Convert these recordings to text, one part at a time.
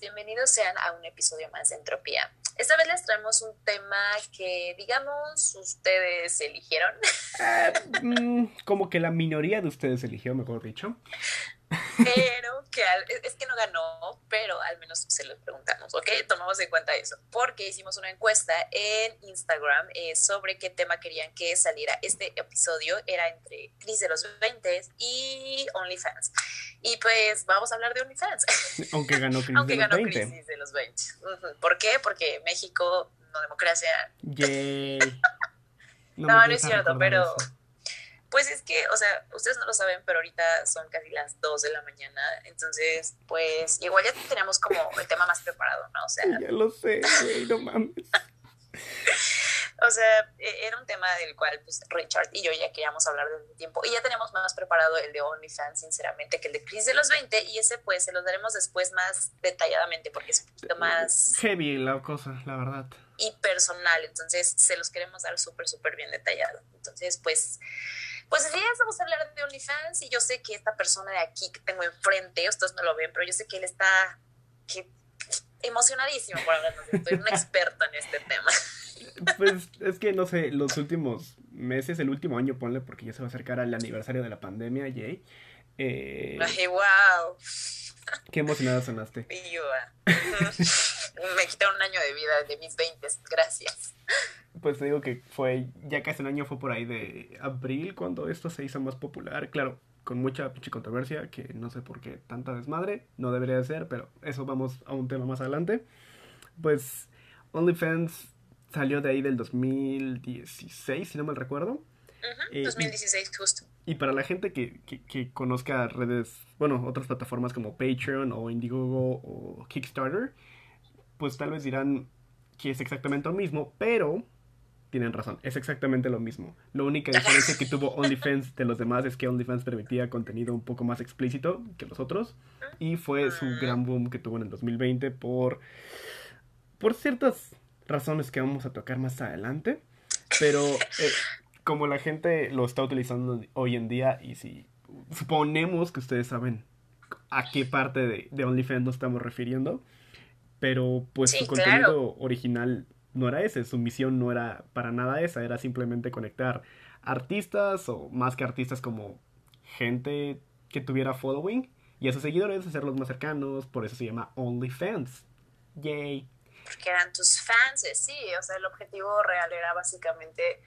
Bienvenidos sean a un episodio más de Entropía. Esta vez les traemos un tema que, digamos, ustedes eligieron. Ah, mm, como que la minoría de ustedes eligió, mejor dicho. Pero que es que no ganó, pero al menos se lo preguntamos, ¿ok? Tomamos en cuenta eso, porque hicimos una encuesta en Instagram eh, sobre qué tema querían que saliera. Este episodio era entre Cris de los 20 y OnlyFans. Y pues vamos a hablar de OnlyFans. Aunque ganó Cris de, los 20. de los 20. ¿Por qué? Porque México, no democracia. Yay. No, no, es cierto, pero... Pues es que, o sea, ustedes no lo saben, pero ahorita son casi las 2 de la mañana, entonces, pues igual ya teníamos como el tema más preparado, ¿no? O sea... Ya lo sé, no mames. o sea, e, era un tema del cual pues, Richard y yo ya queríamos hablar desde un tiempo y ya teníamos más preparado el de OnlyFans, sinceramente, que el de Chris de los 20 y ese pues se los daremos después más detalladamente porque es un poquito más... Heavy la cosa, la verdad. Y personal, entonces se los queremos dar súper, súper bien detallado. Entonces, pues pues sí, vamos a hablar de OnlyFans y yo sé que esta persona de aquí que tengo enfrente, ustedes no lo ven, pero yo sé que él está emocionadísimo por hablarnos de esto, un experto en este tema. Pues es que no sé, los últimos meses, el último año, ponle, porque ya se va a acercar al aniversario de la pandemia, Jay. Eh, Ay, wow. Qué emocionada sonaste. Me quitaron un año de vida de mis 20, gracias pues te digo que fue, ya casi un año fue por ahí de abril cuando esto se hizo más popular. Claro, con mucha pinche controversia, que no sé por qué tanta desmadre, no debería de ser, pero eso vamos a un tema más adelante. Pues OnlyFans salió de ahí del 2016, si no me recuerdo. 2016, eh, justo. Y para la gente que, que, que, conozca redes, bueno, otras plataformas como Patreon o Indiegogo o Kickstarter, pues tal vez dirán que es exactamente lo mismo, pero tienen razón, es exactamente lo mismo. La única diferencia que tuvo OnlyFans de los demás es que OnlyFans permitía contenido un poco más explícito que los otros. Y fue su gran boom que tuvo en el 2020 por, por ciertas razones que vamos a tocar más adelante. Pero eh, como la gente lo está utilizando hoy en día y si suponemos que ustedes saben a qué parte de, de OnlyFans nos estamos refiriendo, pero pues su contenido original no era ese, su misión no era para nada esa, era simplemente conectar artistas o más que artistas como gente que tuviera following y a sus seguidores hacerlos más cercanos, por eso se llama OnlyFans. Yay. Porque eran tus fans, sí, o sea, el objetivo real era básicamente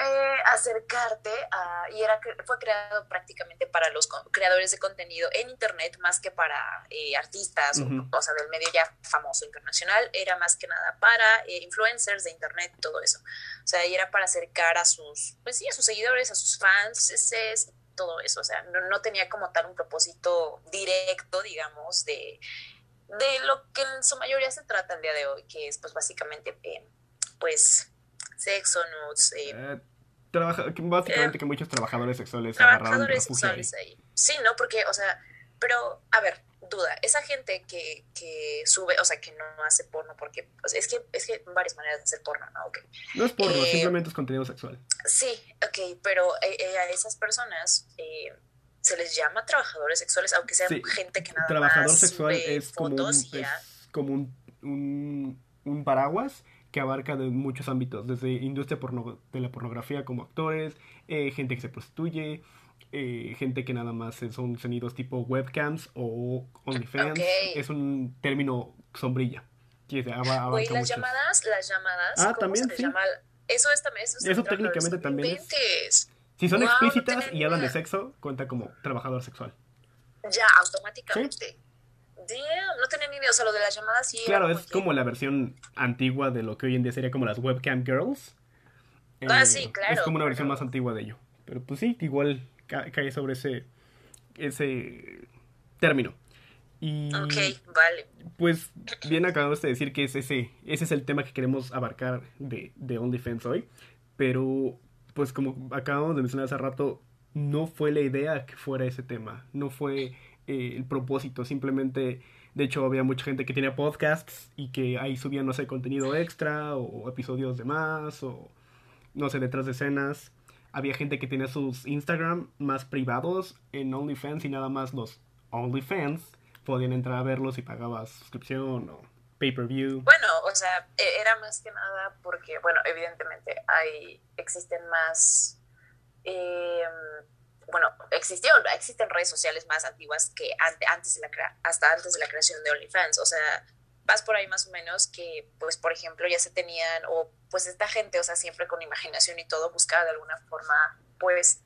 eh, acercarte a, y era, fue creado prácticamente para los creadores de contenido en Internet más que para eh, artistas o, sea, del medio ya famoso internacional, era más que nada para eh, influencers de Internet, todo eso. O sea, y era para acercar a sus, pues sí, a sus seguidores, a sus fans, ese, todo eso. O sea, no, no tenía como tal un propósito directo, digamos, de, de lo que en su mayoría se trata el día de hoy, que es pues básicamente, pues sexo, nudes. Eh, eh básicamente eh, que muchos trabajadores sexuales trabajadores sexuales ahí. Sí, ¿no? Porque, o sea, pero, a ver, duda, esa gente que, que sube, o sea, que no hace porno, porque o sea, es que es que varias maneras de hacer porno, ¿no? Okay. No es porno, eh, simplemente es contenido sexual. Sí, ok, pero a esas personas se les llama trabajadores sexuales, aunque sean gente que nada Trabajador más sexual es como, un, es como un, un, un paraguas que abarca de muchos ámbitos, desde industria de la pornografía como actores, eh, gente que se prostituye, eh, gente que nada más son sonidos tipo webcams o OnlyFans. Es un término sombrilla. Que las llamadas, las llamadas. Ah, también. sí. Eso es también. Eso, eso técnicamente también. Es, si son explícitas y hablan de sexo, cuenta como trabajador sexual. Ya, automáticamente no tenía ni idea, o sea, lo de las llamadas sí. Claro, es como la versión antigua de lo que hoy en día sería como las webcam girls. Ah, sí, eh, claro. Es como una versión más antigua de ello. Pero pues sí, igual cae sobre ese, ese término. Y, ok, vale. Pues bien acabamos de decir que es ese, ese es el tema que queremos abarcar de, de OnlyFans hoy. Pero, pues como acabamos de mencionar hace rato, no fue la idea que fuera ese tema. No fue eh, el propósito, simplemente, de hecho había mucha gente que tenía podcasts y que ahí subían, no sé, contenido extra o episodios de más o, no sé, detrás de escenas. Había gente que tenía sus Instagram más privados en OnlyFans y nada más los OnlyFans podían entrar a verlos si pagabas suscripción o pay-per-view. Bueno, o sea, e, era más que nada porque, bueno, evidentemente hay, existen más, eh, bueno, existió, existen redes sociales más antiguas que antes de la, hasta antes de la creación de OnlyFans, o sea, vas por ahí más o menos que, pues, por ejemplo, ya se tenían, o pues esta gente, o sea, siempre con imaginación y todo, buscaba de alguna forma, pues,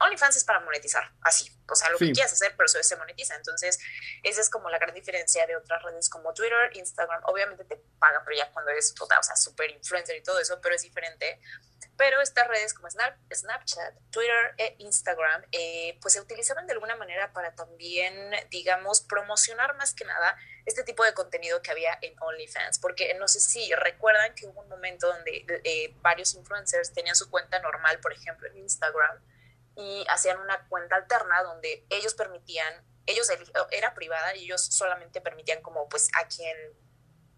OnlyFans es para monetizar, así, o sea, lo que quieras hacer, pero eso se monetiza. Entonces, esa es como la gran diferencia de otras redes como Twitter, Instagram. Obviamente te pagan, pero ya cuando eres, total, o sea, super influencer y todo eso, pero es diferente. Pero estas redes como Snap, Snapchat, Twitter e Instagram, eh, pues se utilizaban de alguna manera para también, digamos, promocionar más que nada este tipo de contenido que había en OnlyFans. Porque no sé si recuerdan que hubo un momento donde eh, varios influencers tenían su cuenta normal, por ejemplo, en Instagram y hacían una cuenta alterna donde ellos permitían, ellos era privada y ellos solamente permitían como pues a quien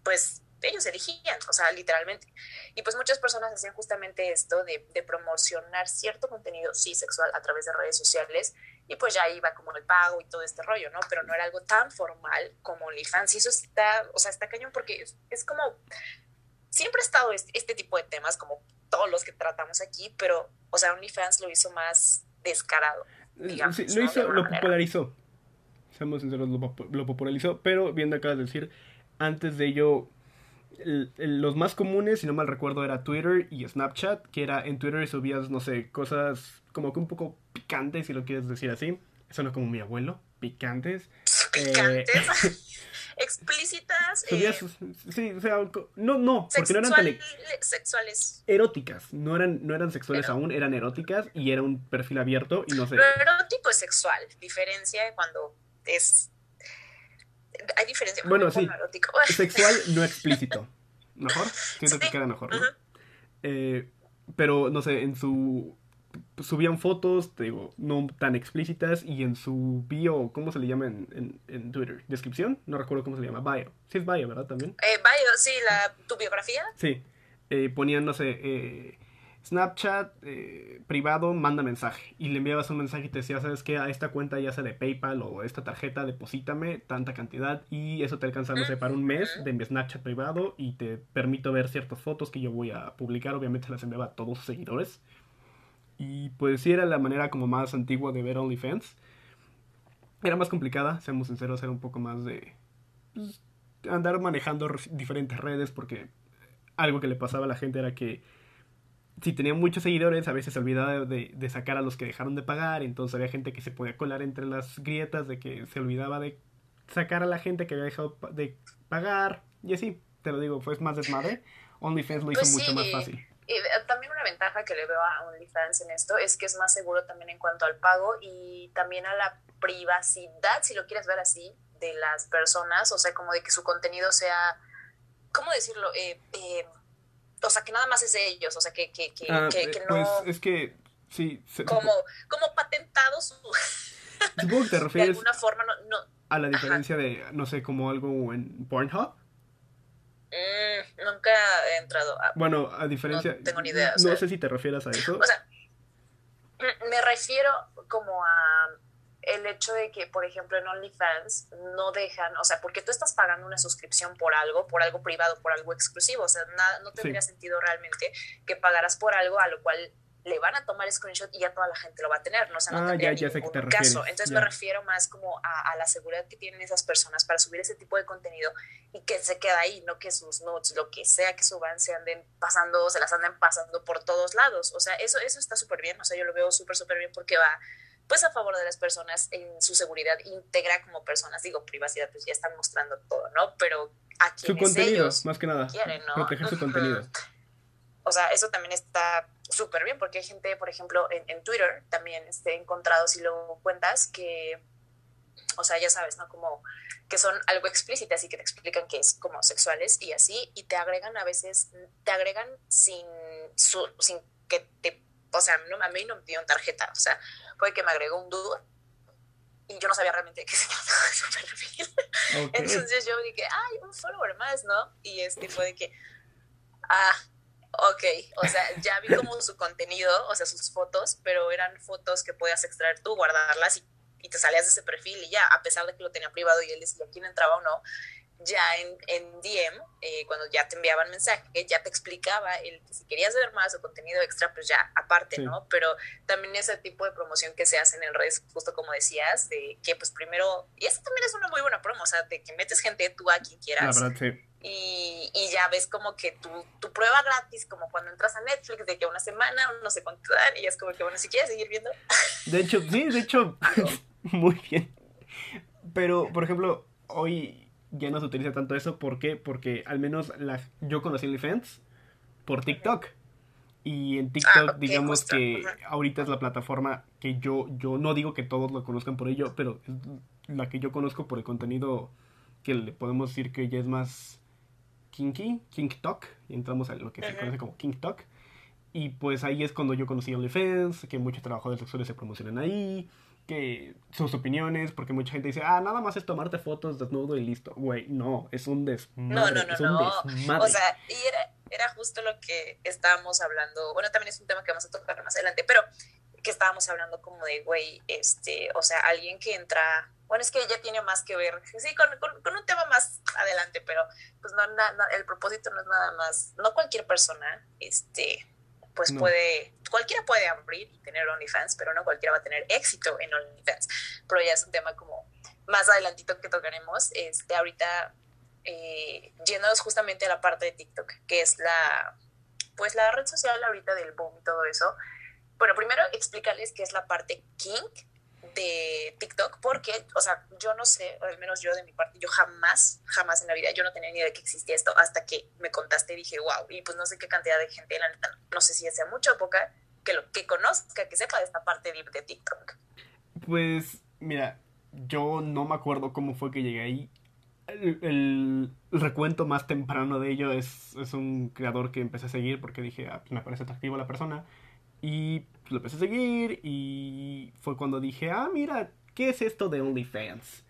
pues ellos elegían, o sea, literalmente. Y pues muchas personas hacían justamente esto de, de, promocionar cierto contenido, sí, sexual a través de redes sociales y pues ya iba como el pago y todo este rollo, ¿no? Pero no era algo tan formal como OnlyFans y eso está, o sea, está cañón porque es, es como, siempre ha estado este, este, tipo de temas como todos los que tratamos aquí, pero, o sea, OnlyFans lo hizo más descarado. Digamos, sí, lo hizo, lo popularizó. Seamos sinceros, lo, lo, popularizó, pero bien acabas de decir, antes de ello, el, el, los más comunes, si no mal recuerdo, era Twitter y Snapchat, que era en Twitter subías, no sé, cosas como que un poco picantes, si lo quieres decir así. Eso no es como mi abuelo, picantes. Picantes. Eh, explícitas. Eh, sí, o sea, no, no, porque no eran tan sexuales. Eróticas, no eran, no eran sexuales aún, eran eróticas y era un perfil abierto y no sé. Pero erótico es sexual, diferencia de cuando es... Hay diferencia. Bueno, sí. Erótico. Sexual no explícito. ¿Mejor? Siento que queda mejor, ¿no? eh, pero, no sé, en su subían fotos, te digo, no tan explícitas y en su bio, ¿cómo se le llama en, en, Twitter? ¿Descripción? No recuerdo cómo se le llama, bio. Sí es bio, ¿verdad? También. Eh, bio, sí, la, tu biografía. Sí, eh, ponían, no sé, eh, Snapchat eh, privado manda mensaje y le enviabas un mensaje y te decía, ¿sabes qué? A esta cuenta ya sea de PayPal o esta tarjeta, deposítame tanta cantidad y eso te alcanza, no sé, para un mes de mi Snapchat privado y te permito ver ciertas fotos que yo voy a publicar, obviamente las enviaba a todos sus seguidores. Y pues sí era la manera como más antigua de ver OnlyFans. Era más complicada, seamos sinceros, era un poco más de pues, andar manejando diferentes redes porque algo que le pasaba a la gente era que si tenía muchos seguidores a veces se olvidaba de, de, sacar a los que dejaron de pagar, entonces había gente que se podía colar entre las grietas de que se olvidaba de sacar a la gente que había dejado de pagar y así, te lo digo, fue más desmadre. OnlyFans lo hizo pues mucho más fácil. Y también una ventaja que le veo a OnlyFans en esto es que es más seguro también en cuanto al pago y también a la privacidad, si lo quieres ver así, de las personas, o sea, como de que su contenido sea, ¿cómo decirlo? Eh, eh, o sea, que nada más es de ellos, o sea, que, que, que, ah, que, eh, no... Pues es que, sí. como, como patentado su... Supongo que te refieres... De alguna forma, no... no a la diferencia de, no sé, como algo en Pornhub. Mm, nunca he entrado a... Bueno, a diferencia... No tengo ni idea. no sé si te refieres a eso. O sea, me refiero como a el hecho de que, por ejemplo, en OnlyFans no dejan, o sea, porque tú estás pagando una suscripción por algo, por algo privado, por algo exclusivo, o sea, nada, no tendría sentido realmente que pagaras por algo a lo cual le van a tomar screenshot y ya toda la gente lo va a tener, ¿no? O sea, no ah, ya, ya sé que te caso. Entonces me refiero más como a, la seguridad que tienen esas personas para subir ese tipo de contenido y que se queda ahí, no que sus notes, lo que sea que suban, se anden pasando, se las anden pasando por todos lados. O sea, eso, eso está súper bien, o sea, yo lo veo súper, súper bien porque va pues a favor de las personas en su seguridad íntegra como personas. Digo, privacidad, pues ya están mostrando todo, ¿no? Pero a quienes su contenido, ellos más que nada. Quieren, ¿no? Proteger su contenido. O sea, eso también está súper bien, porque hay gente, por ejemplo, en, en Twitter también este, encontrado, si lo cuentas, que, o sea, ya sabes, ¿no? Como que son algo explícitas y que te explican que es como sexuales y así, y te agregan a veces, te agregan sin, su, sin que te, o sea, no, a mí no me dieron tarjeta, o sea, fue que me agregó un dudo y yo no sabía realmente de qué se trataba su perfil. Entonces yo dije, ay, un follower más, ¿no? Y este fue de que, ah, Ok, o sea, ya vi como su contenido, o sea, sus fotos, pero eran fotos que podías extraer tú, guardarlas y, y te salías de ese perfil y ya, a pesar de que lo tenía privado y él decía quién entraba o no, ya en, en DM, eh, cuando ya te enviaban mensaje, ya te explicaba el que si querías ver más o contenido extra, pues ya aparte, ¿no? Pero también ese tipo de promoción que se hace en redes, justo como decías, de que pues primero, y eso también es una muy buena promo, o sea, de que metes gente tú a quien quieras. La verdad, sí. Y, y, ya ves como que tu, tu, prueba gratis, como cuando entras a Netflix, de que una semana, no sé cuánto dan, y es como que, bueno, si quieres seguir viendo. De hecho, sí, de hecho, muy bien. Pero, por ejemplo, hoy ya no se utiliza tanto eso. ¿Por qué? Porque al menos la, yo conocí OnlyFans por TikTok. Y en TikTok, ah, digamos que ahorita es la plataforma que yo, yo no digo que todos lo conozcan por ello, pero es la que yo conozco por el contenido que le podemos decir que ya es más kinky, TikTok y entramos a lo que se conoce como TikTok Y pues ahí es cuando yo conocí OnlyFans, que muchos trabajadores sexuales se promocionan ahí, que sus opiniones, porque mucha gente dice, ah, nada más es tomarte fotos desnudo y listo. Güey, no, es un desmadre. No, no, no, no. O sea, y era, era justo lo que estábamos hablando. Bueno, también es un tema que vamos a tocar más adelante, pero que estábamos hablando como de, güey, este, o sea, alguien que entra. Bueno, es que ella tiene más que ver, sí, con, con, un tema más adelante, pero pues no, el propósito no es nada más, no cualquier persona, este, pues puede, cualquiera puede abrir y tener OnlyFans, pero no cualquiera va a tener éxito en OnlyFans. Pero ya es un tema como más adelantito que tocaremos. Este, ahorita, eh, yéndonos justamente a la parte de TikTok, que es la, pues la red social ahorita del boom y todo eso. Bueno, primero explicarles qué es la parte kink de TikTok porque, o sea, yo no sé, al menos yo de mi parte, yo jamás, jamás en la vida, yo no tenía ni idea de que existía esto hasta que me contaste y dije, wow, y pues no sé qué cantidad de gente, la neta, no sé si sea mucha o poca, que lo que conozca, que sepa de esta parte de, de TikTok. Pues, mira, yo no me acuerdo cómo fue que llegué ahí. El, recuento más temprano de ello es, es, un creador que empecé a seguir porque dije, ah, pues me parece atractivo la persona. Y lo empecé a seguir y fue cuando dije, ah, mira, ¿qué es esto de OnlyFans?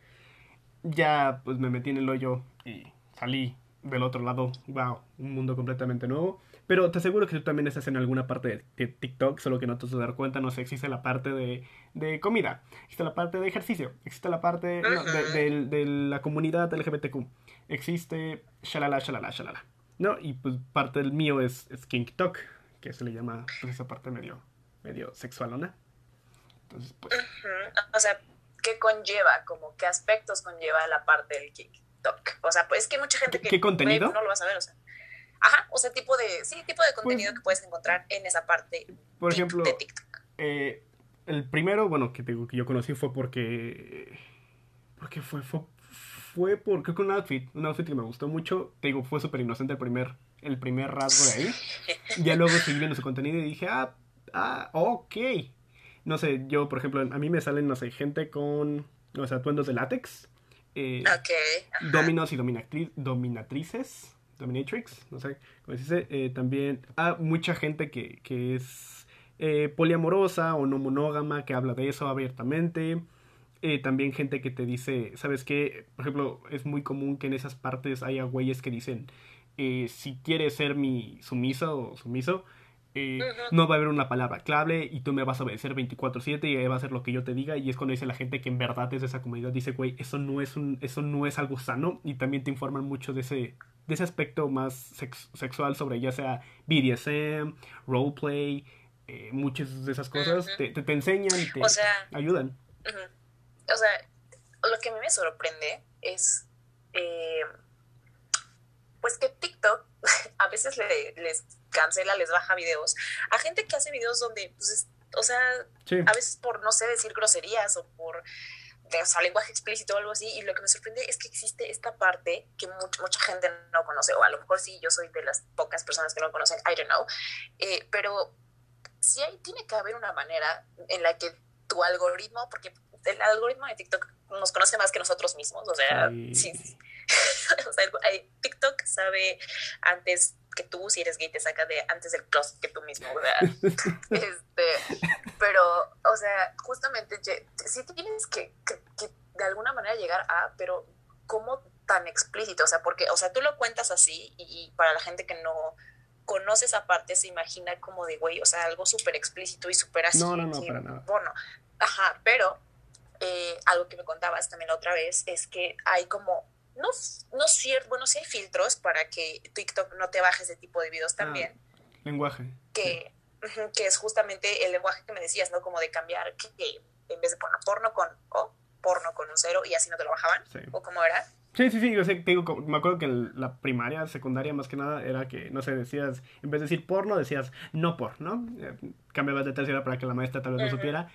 Ya pues me metí en el hoyo y salí del otro lado. Wow, un mundo completamente nuevo. Pero te aseguro que tú también estás en alguna parte de TikTok, solo que no te vas a dar cuenta. No sé, existe la parte de, de comida, existe la parte de ejercicio, existe la parte de, de, la comunidad LGBTQ, existe shalala, shalala, shalala. ¿No? Y pues parte del mío es, es TikTok, que se le llama pues, esa parte medio medio sexualona. Entonces, pues. O sea, ¿qué conlleva? Como, ¿qué aspectos conlleva la parte del TikTok? O sea, pues es que mucha gente que. ¿Qué contenido? no lo vas a ver, o sea. Ajá, o sea, tipo de. Sí, tipo de pues, contenido que puedes encontrar en esa parte por ejemplo, de TikTok. Eh, el primero, bueno, que, digo, que yo conocí fue porque. Porque fue, fue, fue por, creo que un outfit, un outfit que me gustó mucho. Te digo, fue súper inocente el primer, el primer rasgo de ahí. ya luego seguí viendo su contenido y dije, ah, ah, ok. No sé, yo, por ejemplo, a mí me salen, no sé, gente con, o sea, atuendos de látex. Eh, dominos y dominatrices. Dominatrix, no sé cómo se dice. Eh, también, ah, mucha gente que, que es eh, poliamorosa o no monógama, que habla de eso abiertamente. Eh, también gente que te dice, ¿sabes qué? Por ejemplo, es muy común que en esas partes haya güeyes que dicen, si quieres ser mi sumiso o sumiso, eh, no va a haber una palabra clave y tú me vas a obedecer 24/7 y va a ser lo que yo te diga y es cuando dice la gente que en verdad es de esa comunidad dice güey eso no es un eso no es algo sano y también te informan mucho de ese de ese aspecto más sexual sobre ya sea BDSM roleplay eh, muchas de esas cosas. Te, te, enseñan y te ayudan. o sea lo que a mí me sorprende es eh, pues que TikTok a veces les cancela, les baja videos. A gente que hace videos donde, pues, o sea, a veces por, no sé, decir groserías o por o sea, lenguaje explícito o algo así, y lo que me sorprende es que existe esta parte que mucha gente no conoce, o a lo mejor sí, yo soy de las pocas personas que no conocen, I don't know, eh, pero sí hay, tiene que haber una manera en la que tu algoritmo, porque el algoritmo de TikTok nos conoce más que nosotros mismos, o sea, sí o sea, TikTok sabe antes que tú, si eres gay, te saca de antes del closet que tú mismo, ¿verdad? este, pero, o sea, justamente, si tienes que, que, de alguna manera llegar a, pero ¿cómo tan explícito? O sea, porque, o sea, tú lo cuentas así y, para la gente que no conoce esa parte se imagina como de, güey, o sea, algo súper explícito y súper así. No, no, no, para nada. Bueno, ajá, pero eh, algo que me contabas también la otra vez es que hay como, no, no cierto, bueno, sí hay filtros para que TikTok no te baje ese tipo de videos Ah, también, lenguaje. que, ujú, que es justamente el lenguaje que me decías, ¿no? Como de cambiar que, que en vez de poner porno con O, porno con un cero y así no te lo bajaban, Sí. o cómo era. Sí, sí, sí, yo sé, te digo, me acuerdo que en la primaria, secundaria, más que nada, era que, no sé, decías, en vez de decir porno, decías no por, ¿no? Eh, cambiabas de tercera para que la maestra tal vez no Ujú. supiera.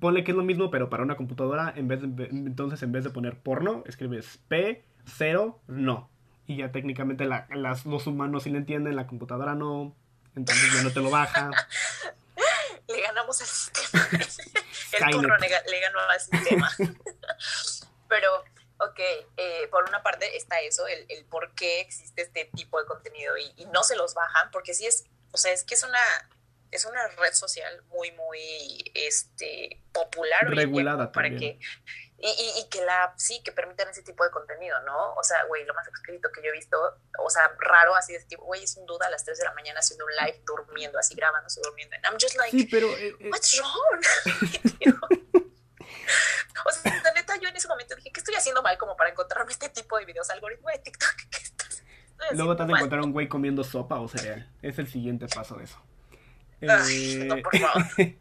Ponle que es lo mismo, pero para una computadora, en vez de- entonces en vez de poner porno, escribes P, cero, no. Y ya técnicamente la- las, los humanos sí le entienden, la computadora no, entonces ya no te lo baja. Le ganamos al sistema. el porno le, ga- le ganó al sistema. Pero, ok, eh, por una parte está eso, el, el por qué existe este tipo de contenido y, y no se los bajan, porque sí es, o sea, es que es una, es una red social muy, muy este, popular. hoy en día Regulada para también. que y, y, y que la, sí, que permitan ese tipo de contenido, ¿no? O sea, güey, lo más explícito que yo he visto, o sea, raro así de tipo, güey, es un duda a las 3 de la mañana haciendo un live durmiendo, así grabándose durmiendo. And I'm just like, Sí, pero... eh, eh, what's wrong? o sea, la neta, yo en ese momento dije, ¿qué estoy haciendo mal como para encontrarme este tipo de videos? Algoritmo de TikTok, ¿qué estás? estoy luego te has encontrar un güey comiendo sopa o cereal. Es el siguiente paso de eso. Ay, no, Eh, por favor.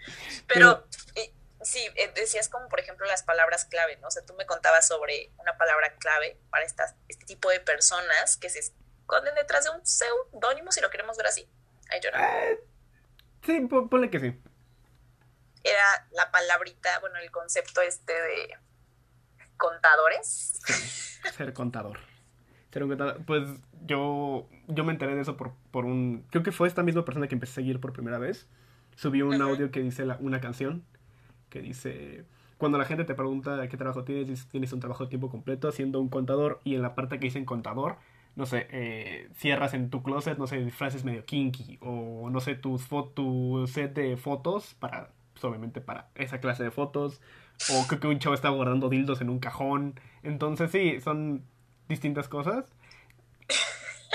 Pero eh, sí, eh, decías como por ejemplo las palabras clave, ¿no? O sea, tú me contabas sobre una palabra clave para estas, este tipo de personas que se esconden detrás de un seudónimo, si lo queremos ver así. Don't know. eh, sí, pon- ponle que sí. Era la palabrita, bueno, el concepto este de contadores. Ser contador. Ser un contador. Pues yo, yo me enteré de eso por, por un... Creo que fue esta misma persona que empecé a seguir por primera vez. Subió un audio que dice la- una canción que dice... Cuando la gente te pregunta qué trabajo tienes, tienes un trabajo de tiempo completo siendo un contador y en la parte que dicen contador, no sé, eh, cierras en tu closet, no sé, frases medio kinky o no sé, tus tu set de fotos para, pues, obviamente para esa clase de fotos o creo que un chavo está guardando dildos en un cajón. Entonces sí, son distintas cosas.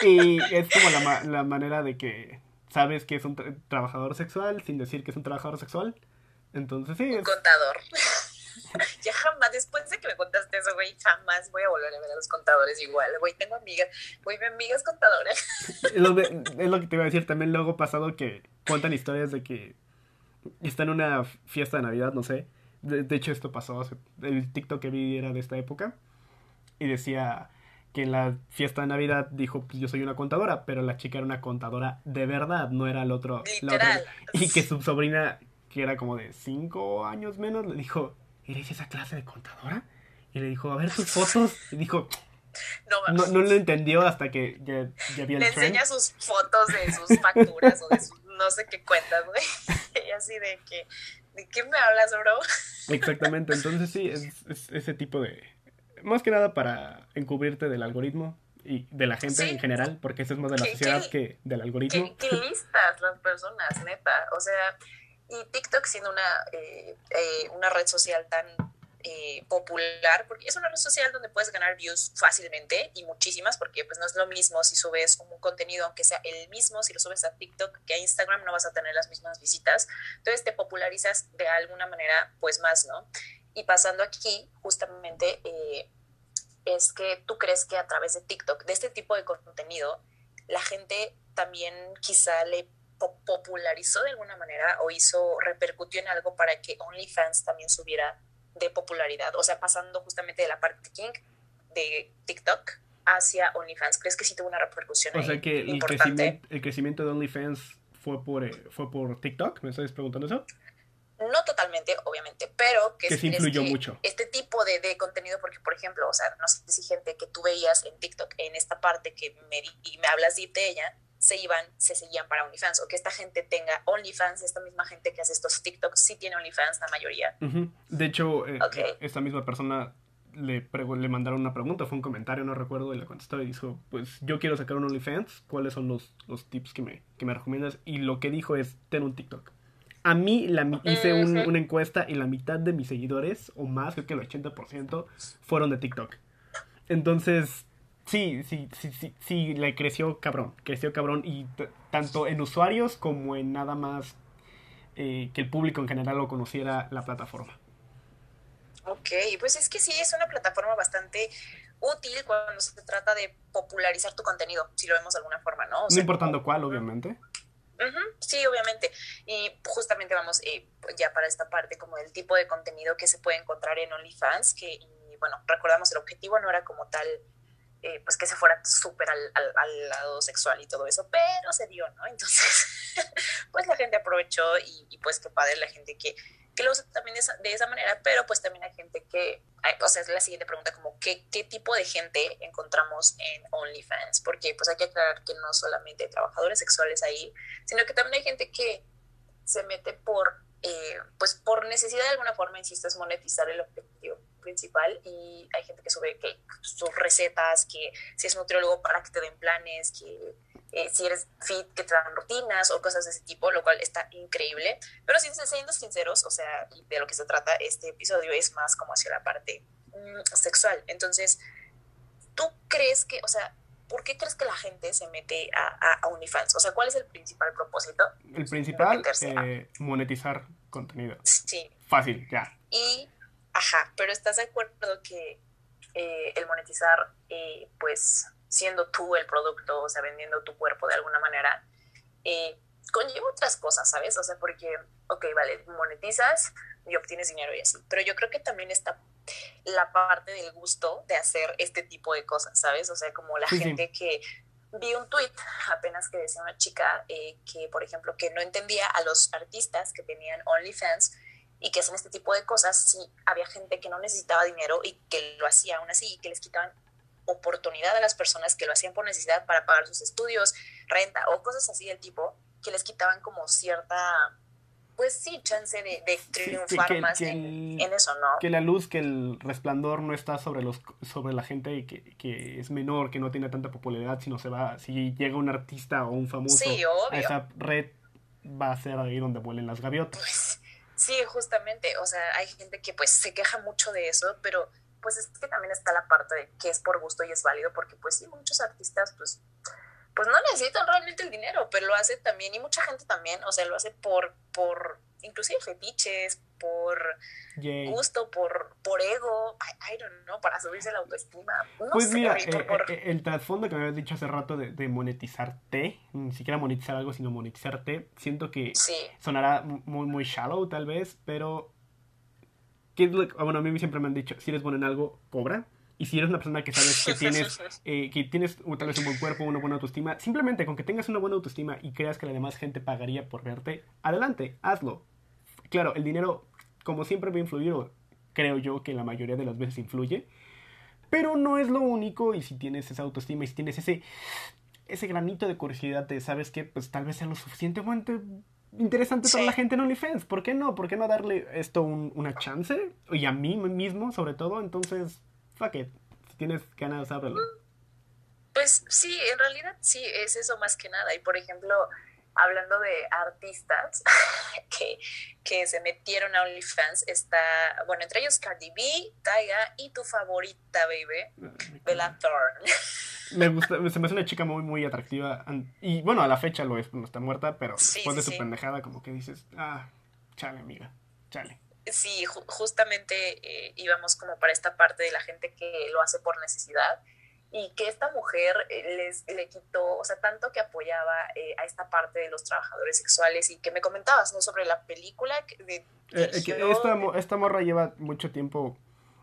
Y es como la, ma- la manera de que sabes que es un tra- trabajador sexual sin decir que es un trabajador sexual. Entonces sí, Un contador. ya jamás, después de que me contaste eso, güey, jamás voy a volver a ver a los contadores igual. Güey, tengo amigas, güey, mi amiga es contadora. es lo, que te iba a decir también luego pasado que cuentan historias de que está en una fiesta de Navidad, no sé. De, de hecho esto pasó, hace- el TikTok que vi era de esta época. Y decía que en la fiesta de Navidad dijo, pues yo soy una contadora, pero la chica era una contadora de verdad, no era el otro. la otra. Literal. Y que su sobrina, que era como de 5 años menos, le dijo, ¿eres esa clase de contadora? Y le dijo, a ver tus fotos. Y dijo, No, no, no lo entendió hasta que ya, ya vi el le enseña sus fotos de sus facturas o de sus no sé qué cuentas, güey. Y así de que, ¿de qué me hablas, bro? Exactamente, entonces sí, es, es ese tipo de... Más que nada para encubrirte del algoritmo y de la gente Sí. en general, porque eso es más de la ¿Qué- sociedad que del algoritmo. Qué, qué listas las personas, neta. O sea, y TikTok siendo una, eh, eh, una red social tan eh, popular, porque es una red social donde puedes ganar views fácilmente y muchísimas, porque pues no es lo mismo si subes un contenido, aunque sea el mismo, si lo subes a TikTok que a Instagram no vas a tener las mismas visitas. Entonces te popularizas de alguna manera pues más, ¿no? Y pasando aquí, justamente, es que tú crees que a través de TikTok, de este tipo de contenido, la gente también quizá le popularizó de alguna manera o hizo, repercutió en algo para que OnlyFans también subiera de popularidad. O sea, pasando justamente de la parte king de TikTok hacia OnlyFans. ¿Crees que sí tuvo una repercusión O sea que el importante? crecimiento, el crecimiento de OnlyFans fue por, eh, fue por TikTok, ¿me estás preguntando eso? No totalmente, obviamente, pero que, Que crees influyó que mucho. Este tipo de, de contenido, porque por ejemplo, o sea, no sé si gente que tú veías en TikTok, en esta parte que me, y me hablas de ella, se iban, se seguían para OnlyFans, o que esta gente tenga OnlyFans, esta misma gente que hace estos TikToks sí tiene OnlyFans, la mayoría. De hecho, eh, esta misma persona le, le mandaron una pregunta, fue un comentario, no recuerdo, y le contestó y dijo, pues yo quiero sacar un OnlyFans, ¿cuáles son los, los tips que me, que me recomiendas? Y lo que dijo es, ten un TikTok. A mí la, hice un- una encuesta y la mitad de mis seguidores, o más, creo que el 80%, fueron de TikTok. Entonces, sí, sí, sí, sí, sí, le creció cabrón, creció cabrón, y tanto en usuarios como en nada más eh, que el público en general lo conociera la plataforma. Ok, pues es que sí, es una plataforma bastante útil cuando se trata de popularizar tu contenido, si lo vemos de alguna forma, ¿no? no importando cuál, obviamente. sí, obviamente. Y justamente vamos eh, ya para esta parte como del tipo de contenido que se puede encontrar en OnlyFans, que, y, bueno, recordamos el objetivo no era como tal, eh, pues que se fuera súper al, al, lado sexual y todo eso, pero se dio, ¿no? Entonces, pues la gente aprovechó y, pues qué padre la gente que que lo usa también de esa, de esa, manera, pero pues también hay gente que, o sea, es la siguiente pregunta, como ¿qué, qué tipo de gente encontramos en OnlyFans, porque pues hay que aclarar que no solamente hay trabajadores sexuales ahí, sino que también hay gente que se mete por, eh, pues por necesidad de alguna forma, insisto, es monetizar el objetivo principal y hay gente que sube que sus recetas, que si es nutriólogo para que te den planes, que eh, si eres fit, que te dan rutinas o cosas de ese tipo, lo cual está increíble. Pero siendo sinceros, o sea, de lo que se trata este episodio es más como hacia la parte mm, sexual. Entonces, ¿tú crees que, o sea, ¿por qué crees que la gente se mete a, a, OnlyFans? O sea, ¿cuál es el principal propósito? El principal, eh, monetizar contenido. Sí. Fácil, ya. Y, ajá, pero ¿estás de acuerdo que eh, el monetizar, pues, siendo tú el producto, o sea, vendiendo tu cuerpo de alguna manera, eh, conlleva otras cosas, ¿sabes? O sea, porque, ok, vale, monetizas y obtienes dinero y así, pero yo creo que también está la parte del gusto de hacer este tipo de cosas, ¿sabes? O sea, como la gente que vi un tweet apenas que decía una chica eh, que, por ejemplo, que no entendía a los artistas que tenían OnlyFans y que hacen este tipo de cosas si había gente que no necesitaba dinero y que lo hacía aún así y que les quitaban oportunidad a las personas que lo hacían por necesidad para pagar sus estudios, renta o cosas así del tipo, que les quitaban como cierta, pues sí, chance de, triunfar más en, eso, ¿no? Que la luz, que el resplandor no está sobre los sobre la gente que, que es menor, que no tiene tanta popularidad, sino se va, si llega un artista o un famoso a esa red, va a ser ahí donde vuelen las gaviotas. Pues, sí, justamente, o sea, hay gente que pues se queja mucho de eso, pero pues es que también está la parte de que es por gusto y es válido, porque pues sí, muchos artistas pues, pues no necesitan realmente el dinero, pero lo hace también, y mucha gente también, o sea, lo hace por, por inclusive fetiches, por gusto, por, por ego, I, don't know, para subirse la autoestima. pues mira, eh, eh, el trasfondo que me habías dicho hace rato de, de, monetizarte, ni siquiera monetizar algo, sino monetizarte, siento que sonará muy, muy shallow tal vez, pero Ah, bueno, a mí siempre me han dicho, si eres bueno en algo, cobra. Y si eres una persona que sabes que tienes, eh, que tienes tal vez un buen cuerpo, una buena autoestima, simplemente con que tengas una buena autoestima y creas que la demás gente pagaría por verte, adelante, hazlo. Claro, el dinero, como siempre va a influir, o creo yo que la mayoría de las veces influye, pero no es lo único y si tienes esa autoestima y si tienes ese, ese granito de curiosidad de, ¿sabes qué? Pues tal vez sea lo suficientemente interesante para la gente en OnlyFans. ¿Por qué no? ¿Por qué no darle esto una chance? Y a mí mismo, sobre todo. Entonces, fuck it. Si tienes ganas, ábrelo. Pues sí, en realidad sí, es eso más que nada. Y por ejemplo, hablando de artistas que, que se metieron a OnlyFans, está, bueno, entre ellos Cardi B, Taiga y tu favorita, baby, Bella Thorne. me gusta, se me hace una chica muy, muy atractiva. Y bueno, a la fecha lo es, no está muerta, pero después de su pendejada, como que dices, ah, chale, amiga, chale. Sí, justamente eh, íbamos como para esta parte de la gente que lo hace por necesidad y que esta mujer eh, les, le quitó, o sea, tanto que apoyaba eh, a esta parte de los trabajadores sexuales y que me comentabas, ¿no? Sobre la película. De, esta, esta morra lleva mucho tiempo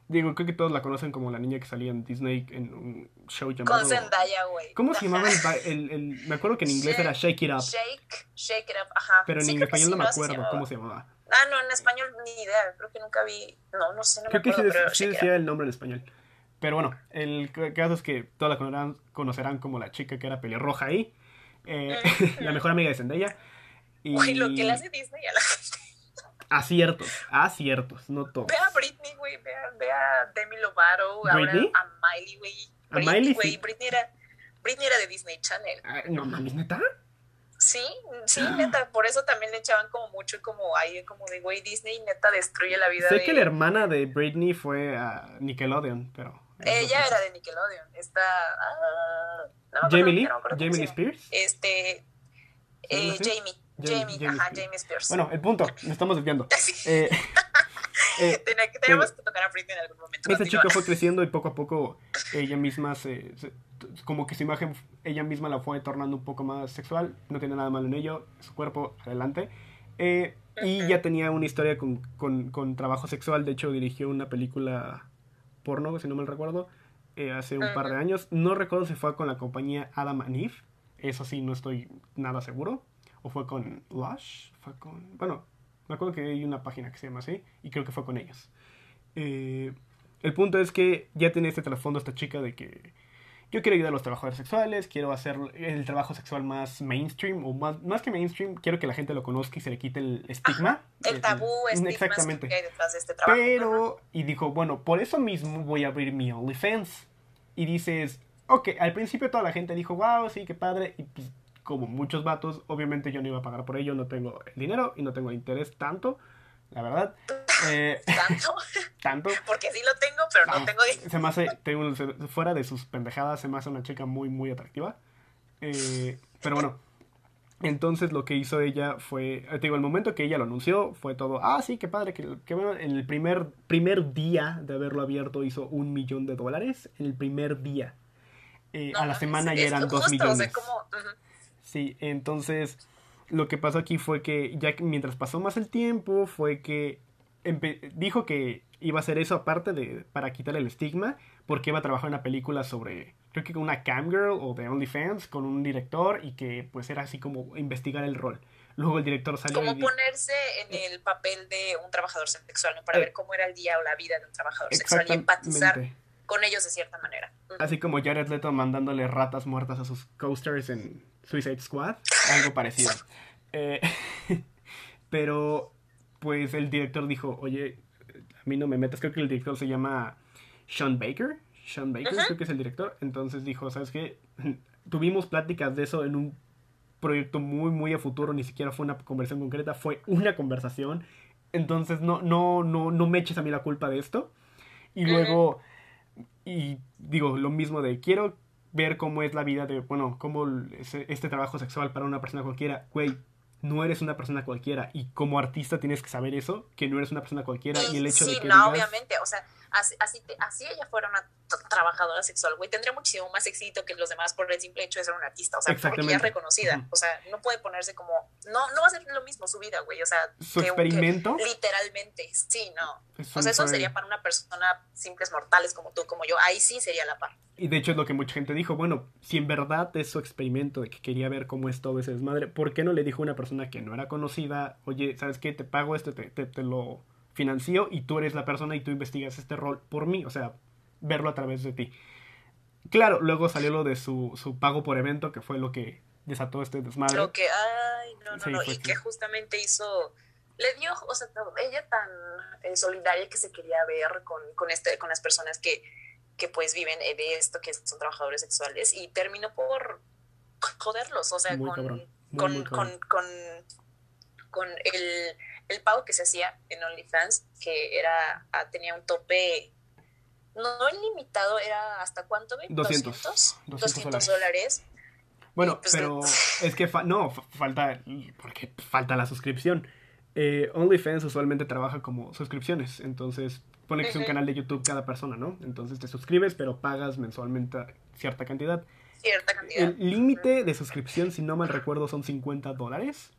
Digo, creo que todos la conocen como la niña que salía en Disney en un show llamado... Con Zendaya, güey. ¿Cómo se llamaba el, el, Me acuerdo que en inglés era Shake It Up. Shake, Shake It Up, ajá. Pero en español no me acuerdo cómo se llamaba. Ah, no, en español ni idea. Creo que nunca vi... No, no sé, no creo me acuerdo, que sí, decía el nombre en español. Pero bueno, el caso es que todos la conocerán, conocerán como la chica que era pelirroja ahí. Eh, la mejor amiga de Zendaya. Y... Güey, lo que le hace Disney a la gente. Aciertos, aciertos, no todos. Ve a Britney, güey, ve a, ve a Demi Lovato, ¿Britney? ahora a Miley, güey. ¿A Miley? Güey, Britney era, Britney era de Disney Channel. Ah, no mames, ¿neta? Sí, sí, neta, por eso también le echaban como mucho como ahí, como de, güey, Disney neta destruye la vida sé que la hermana de Britney fue a Nickelodeon, pero... Ella era de Nickelodeon, está... Ah, Jamie Lee, Jamie Lee Spears. Este, eh, Jamie. Jamie, ajá, Jamie Spears. Bueno, el punto, nos estamos desviando. Eh, Eh, tenemos que tocar a Britney en algún momento. Esta chica fue creciendo y poco a poco ella misma se, como que su imagen ella misma la fue tornando un poco más sexual. No tiene nada malo en ello. Su cuerpo, adelante. Eh, y ya tenía una historia con, con, con, trabajo sexual. De hecho, dirigió una película porno, si no me recuerdo, eh, hace un par de años. No recuerdo si fue con la compañía Adam and Eve. Eso sí, no estoy nada seguro. O fue con Lush. Fue con. Bueno, me acuerdo que hay una página que se llama así. Y creo que fue con ellos. Eh, el punto es que ya tiene este trasfondo esta chica de que yo quiero ayudar a los trabajadores sexuales, quiero hacer el trabajo sexual más mainstream, o más, más que mainstream, quiero que la gente lo conozca y se le quite el estigma. el tabú, el, exactamente. que hay detrás de este trabajo. Pero, y dijo, bueno, por eso mismo voy a abrir mi OnlyFans. Y dices, ok, al principio toda la gente dijo, wow, sí, qué padre, y pues, como muchos vatos, obviamente yo no iba a pagar por ello, no tengo el dinero y no tengo interés tanto la verdad. Eh, ¿Tanto? ¿Tanto? Porque sí lo tengo, pero no, tengo Se me hace, fuera de sus pendejadas, se me hace una chica muy, muy atractiva. Eh, pero bueno, entonces lo que hizo ella fue, te digo, el momento que ella lo anunció fue todo, ah, sí, qué padre, que, que bueno, en el primer, primer día de haberlo abierto hizo un millón de dólares, en el primer día. Eh, a la semana ya eran dos millones. Sí, entonces lo que pasó aquí fue que ya que mientras pasó más el tiempo fue que dijo que iba a hacer eso aparte de para quitarle el estigma porque iba a trabajar en una película sobre creo que con una camgirl o de OnlyFans con un director y que pues era así como investigar el rol. Luego el director salió como ponerse en el papel de un trabajador sexual para eh, ver cómo era el día o la vida de un trabajador sexual y empatizar con ellos de cierta manera. Así como Jared Leto mandándole ratas muertas a sus coasters en Suicide Squad, algo parecido. Eh, pero, pues el director dijo, oye, a mí no me metas, creo que el director se llama Sean Baker. Sean Baker, creo que es el director. Entonces dijo, ¿sabes qué? Tuvimos pláticas de eso en un proyecto muy, muy a futuro, ni siquiera fue una conversación concreta, fue una conversación. Entonces no, no, no, no me eches a mí la culpa de esto. Y luego, y digo, lo mismo de quiero ver cómo es la vida de, bueno, cómo este trabajo sexual para una persona cualquiera, güey, no eres una persona cualquiera y como artista tienes que saber eso, que no eres una persona cualquiera y el hecho de que... no, obviamente, o sea, así, así, ella fuera una trabajadora sexual, güey, tendría muchísimo más éxito que los demás por el simple hecho de ser un artista, o sea, porque ella es reconocida, o sea, no puede ponerse como, no, no va a ser lo mismo su vida, güey, o sea, su experimento. literalmente, sí, no. o sea, eso sería para una persona simples mortales como tú, como yo, ahí sí sería la par. Y de hecho es lo que mucha gente dijo, bueno, si en verdad es su experimento de que quería ver cómo es todo ese desmadre, ¿por qué no le dijo a una persona que no era conocida, oye, ¿sabes qué? Te pago esto, te, te, te lo financio y tú eres la persona y tú investigas este rol por mí, o sea, verlo a través de ti. Claro, luego salió lo de su, su pago por evento, que fue lo que desató este desmadre. Lo que, ay, no, no, no, y que justamente hizo, le dio, o sea, ella tan eh, solidaria que se quería ver con, con, este, con las personas que, que pues viven de esto, que son trabajadores sexuales, y terminó por joderlos, o sea, con, con, con, con, con el el pago que se hacía en OnlyFans, que era ah, tenía un tope no ilimitado, era hasta cuánto, 200. 200, dólares. Bueno, pues, pero es que no, falta, porque falta la suscripción. Eh, OnlyFans usualmente trabaja como suscripciones, entonces pone que es un canal de YouTube cada persona, ¿no? Entonces te suscribes, pero pagas mensualmente cierta cantidad. Cierta cantidad. El límite de suscripción, si no mal recuerdo, son 50 dólares.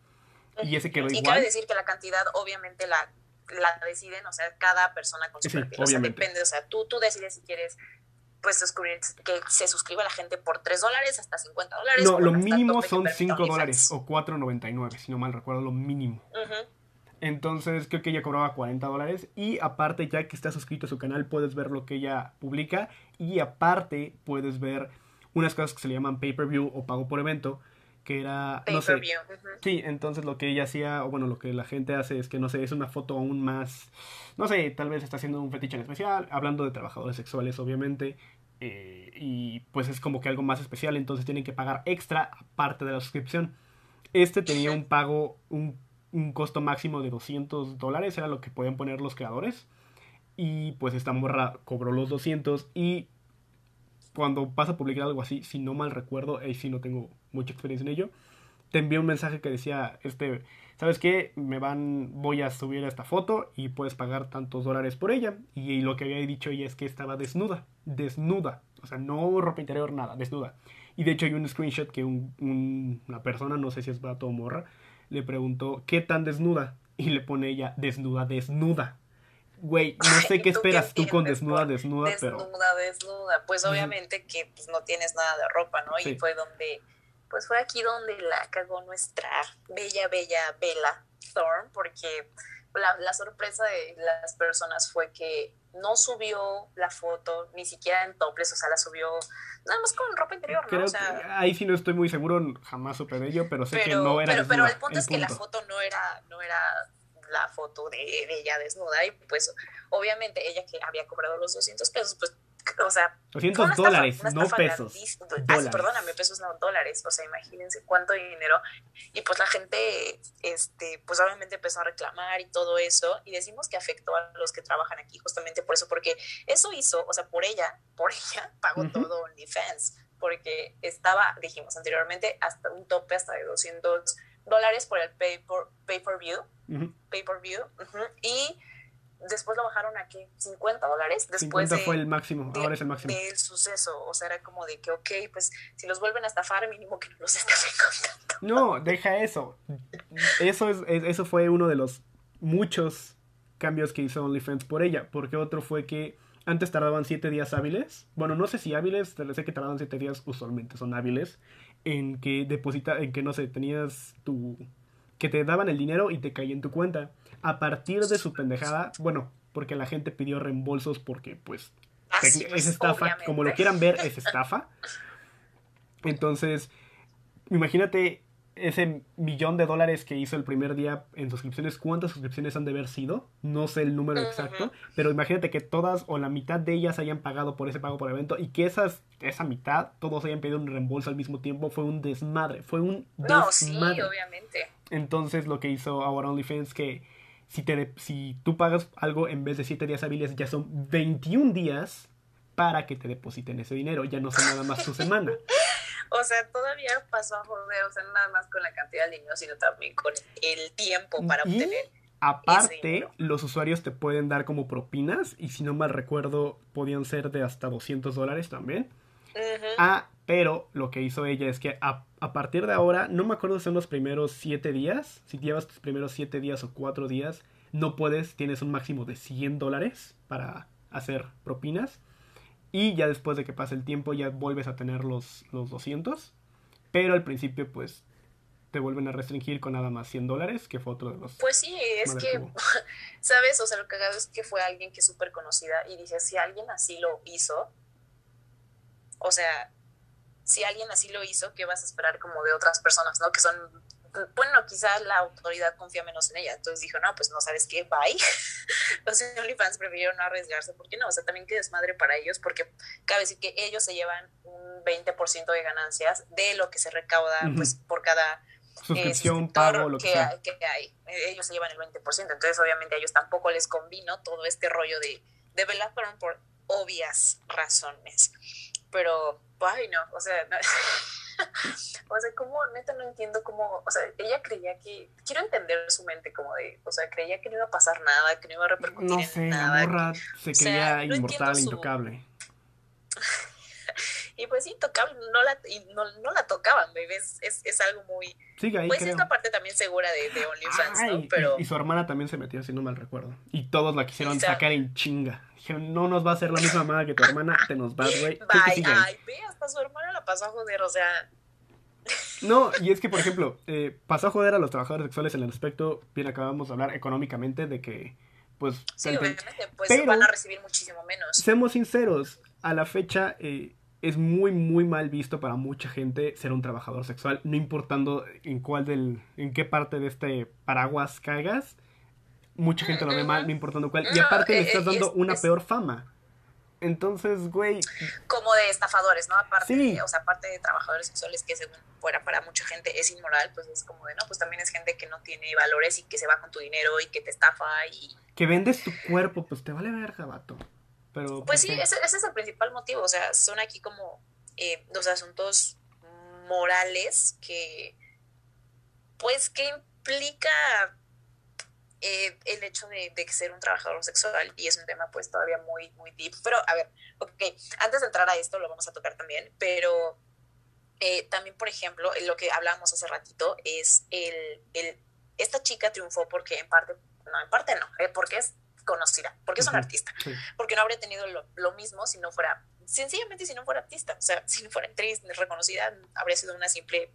Y ese quedó igual. Y cabe decir que la cantidad obviamente la, la deciden, o sea, cada persona con su perfil. O sea, depende, o sea, tú, tú decides si quieres pues suscribir, que se suscriba la gente por 3 dólares hasta 50 dólares. No, lo mínimo son 5 dólares o 4.99, si no mal recuerdo, lo mínimo. Entonces creo que ella cobraba 40 dólares y aparte ya que estás suscrito a su canal puedes ver lo que ella publica y aparte puedes ver unas cosas que se le llaman pay-per-view o pago por evento que era no sé. sí entonces lo que ella hacía o bueno lo que la gente hace es que no sé es una foto aún más no sé tal vez está haciendo un fetiche en especial hablando de trabajadores sexuales obviamente eh, y pues es como que algo más especial entonces tienen que pagar extra aparte de la suscripción. Este tenía un pago un, un costo máximo de 200 dólares era lo que podían poner los creadores y pues esta morra cobró los 200 y cuando vas a publicar algo así, si no mal recuerdo, y si no tengo mucha experiencia en ello, te envié un mensaje que decía, este, ¿sabes qué? Me van, voy a subir esta foto y puedes pagar tantos dólares por ella. Y, lo que había dicho ella es que estaba desnuda, desnuda. O sea, no ropa interior, nada, desnuda. Y de hecho hay un screenshot que una persona, no sé si es vato o morra, le preguntó, ¿qué tan desnuda? Y le pone ella, desnuda, desnuda. Güey, no sé qué esperas tú con desnuda, desnuda, pero... Desnuda, desnuda. Pues obviamente que pues, no tienes nada de ropa, ¿no? Y fue donde pues fue aquí donde la cagó nuestra bella, bella Bella Thorne, porque la, sorpresa de las personas fue que no subió la foto ni siquiera en toples, o sea, la subió nada más con ropa interior, ¿no? O sea, ahí sí no estoy muy seguro, jamás supe de ello, pero sé que no era Pero, pero el punto es que la foto no era, no era la foto de, de, ella desnuda y pues obviamente ella que había cobrado los 200 pesos, pues o sea, 200 dólares, no pesos. Ah, perdóname, pesos no dólares, o sea, imagínense cuánto dinero. Y pues la gente, este, pues obviamente empezó a reclamar y todo eso, y decimos que afectó a los que trabajan aquí justamente por eso, porque eso hizo, o sea, por ella, por ella pagó todo OnlyFans, porque estaba, dijimos anteriormente, hasta un tope hasta de 200 dólares por el pay por, pay per view, pay per view, y después lo bajaron a qué, 50 dólares. Después 50 fue el máximo, ahora es el máximo. Del suceso, o sea, era como de que, ok, pues si los vuelven a estafar, mínimo que no los estafen contando. No, deja eso. Eso, es, eso fue uno de los muchos cambios que hizo OnlyFans por ella, porque otro fue que antes tardaban 7 días hábiles, bueno, no sé si hábiles, sé que tardaban 7 días, usualmente son hábiles, en que deposita, en que no sé, tenías tu, que te daban el dinero y te caía en tu cuenta a partir de su pendejada, bueno, porque la gente pidió reembolsos porque pues es estafa, como lo quieran ver, es estafa. Entonces, imagínate ese millón de dólares que hizo el primer día en suscripciones, ¿cuántas suscripciones han de haber sido? No sé el número exacto, pero imagínate que todas o la mitad de ellas hayan pagado por ese pago por evento y que esas, esa mitad, todos hayan pedido un reembolso al mismo tiempo, fue un desmadre, fue un desmadre. No, sí, obviamente. Entonces lo que hizo ahora OnlyFans que si, te, si tú pagas algo en vez de 7 días hábiles, ya son 21 días para que te depositen ese dinero. Ya no son nada más tu semana. O sea, todavía pasó a joder, o sea, nada más con la cantidad de dinero, sino también con el tiempo para obtener. Aparte, los usuarios te pueden dar como propinas, y si no mal recuerdo, podían ser de hasta 200 dólares también. Ah, pero lo que hizo ella es que a, partir de ahora, no me acuerdo si son los primeros siete días, si llevas tus primeros siete días o cuatro días, no puedes, tienes un máximo de 100 dólares para hacer propinas. Y ya después de que pase el tiempo ya vuelves a tener los, los 200. Pero al principio pues te vuelven a restringir con nada más 100 dólares, que fue otro de los... Pues sí, es que, ¿sabes? O sea, lo que hago es que fue alguien que es súper conocida y dije, si alguien así lo hizo, o sea, si alguien así lo hizo, ¿qué vas a esperar como de otras personas, no? Que son, bueno, quizás la autoridad confía menos en ella. Entonces dijo, no, pues no sabes qué, bye. Los OnlyFans prefirieron no arriesgarse, ¿por qué no? O sea, también que desmadre para ellos, porque cabe decir que ellos se llevan un 20% de ganancias de lo que se recauda, pues, por cada suscripción, pago, lo que, sea. que, hay. Ellos se llevan el 20%. Entonces, obviamente, a ellos tampoco les convino todo este rollo de, de fueron por obvias razones. Pero ay no, o sea, o sea, como, neta no entiendo cómo, o sea, ella creía que, quiero entender su mente como de, o sea, creía que no iba a pasar nada, que no iba a repercutir no sé, nada. La morra se creía inmortal, intocable. y pues intocable, no la, no, no la tocaban, bebés, es, es, algo muy... Sigue ahí, pues es la parte también segura de, de OnlyFans, ¿no? Pero... Y, su hermana también se metió, si no mal recuerdo. Y todos la quisieron sacar en chinga no nos va a hacer la misma mamá que tu hermana, te nos vas, güey. Ay, ve, hasta su hermana la pasó a joder, o sea. No, y es que, por ejemplo, eh, pasó a joder a los trabajadores sexuales en el aspecto, bien acabamos de hablar económicamente, de que, pues... Sí, obviamente, pues van a recibir muchísimo menos. Seamos sinceros, a la fecha eh, es muy, muy mal visto para mucha gente ser un trabajador sexual, no importando en cuál del, en qué parte de este paraguas caigas mucha gente lo ve mal, no importando cuál. Y aparte le eh, estás dando una peor fama. Entonces, güey. Como de estafadores, ¿no? Aparte, de, o sea, aparte de trabajadores sexuales que según fuera para mucha gente es inmoral, pues es como de, no, pues también es gente que no tiene valores y que se va con tu dinero y que te estafa y... Que vendes tu cuerpo, pues te vale verga, vato. Pero, pues sí, ese, ese, es el principal motivo, o sea, son aquí como eh, los asuntos morales que pues que implica eh, el hecho de, de, ser un trabajador sexual y es un tema pues todavía muy, muy deep. Pero a ver, ok, antes de entrar a esto lo vamos a tocar también, pero eh, también, por ejemplo, lo que hablábamos hace ratito es el, el, esta chica triunfó porque en parte, no, en parte no, eh, porque es conocida, porque es una artista, porque no habría tenido lo, lo, mismo si no fuera, sencillamente si no fuera artista, o sea, si no fuera actriz reconocida, habría sido una simple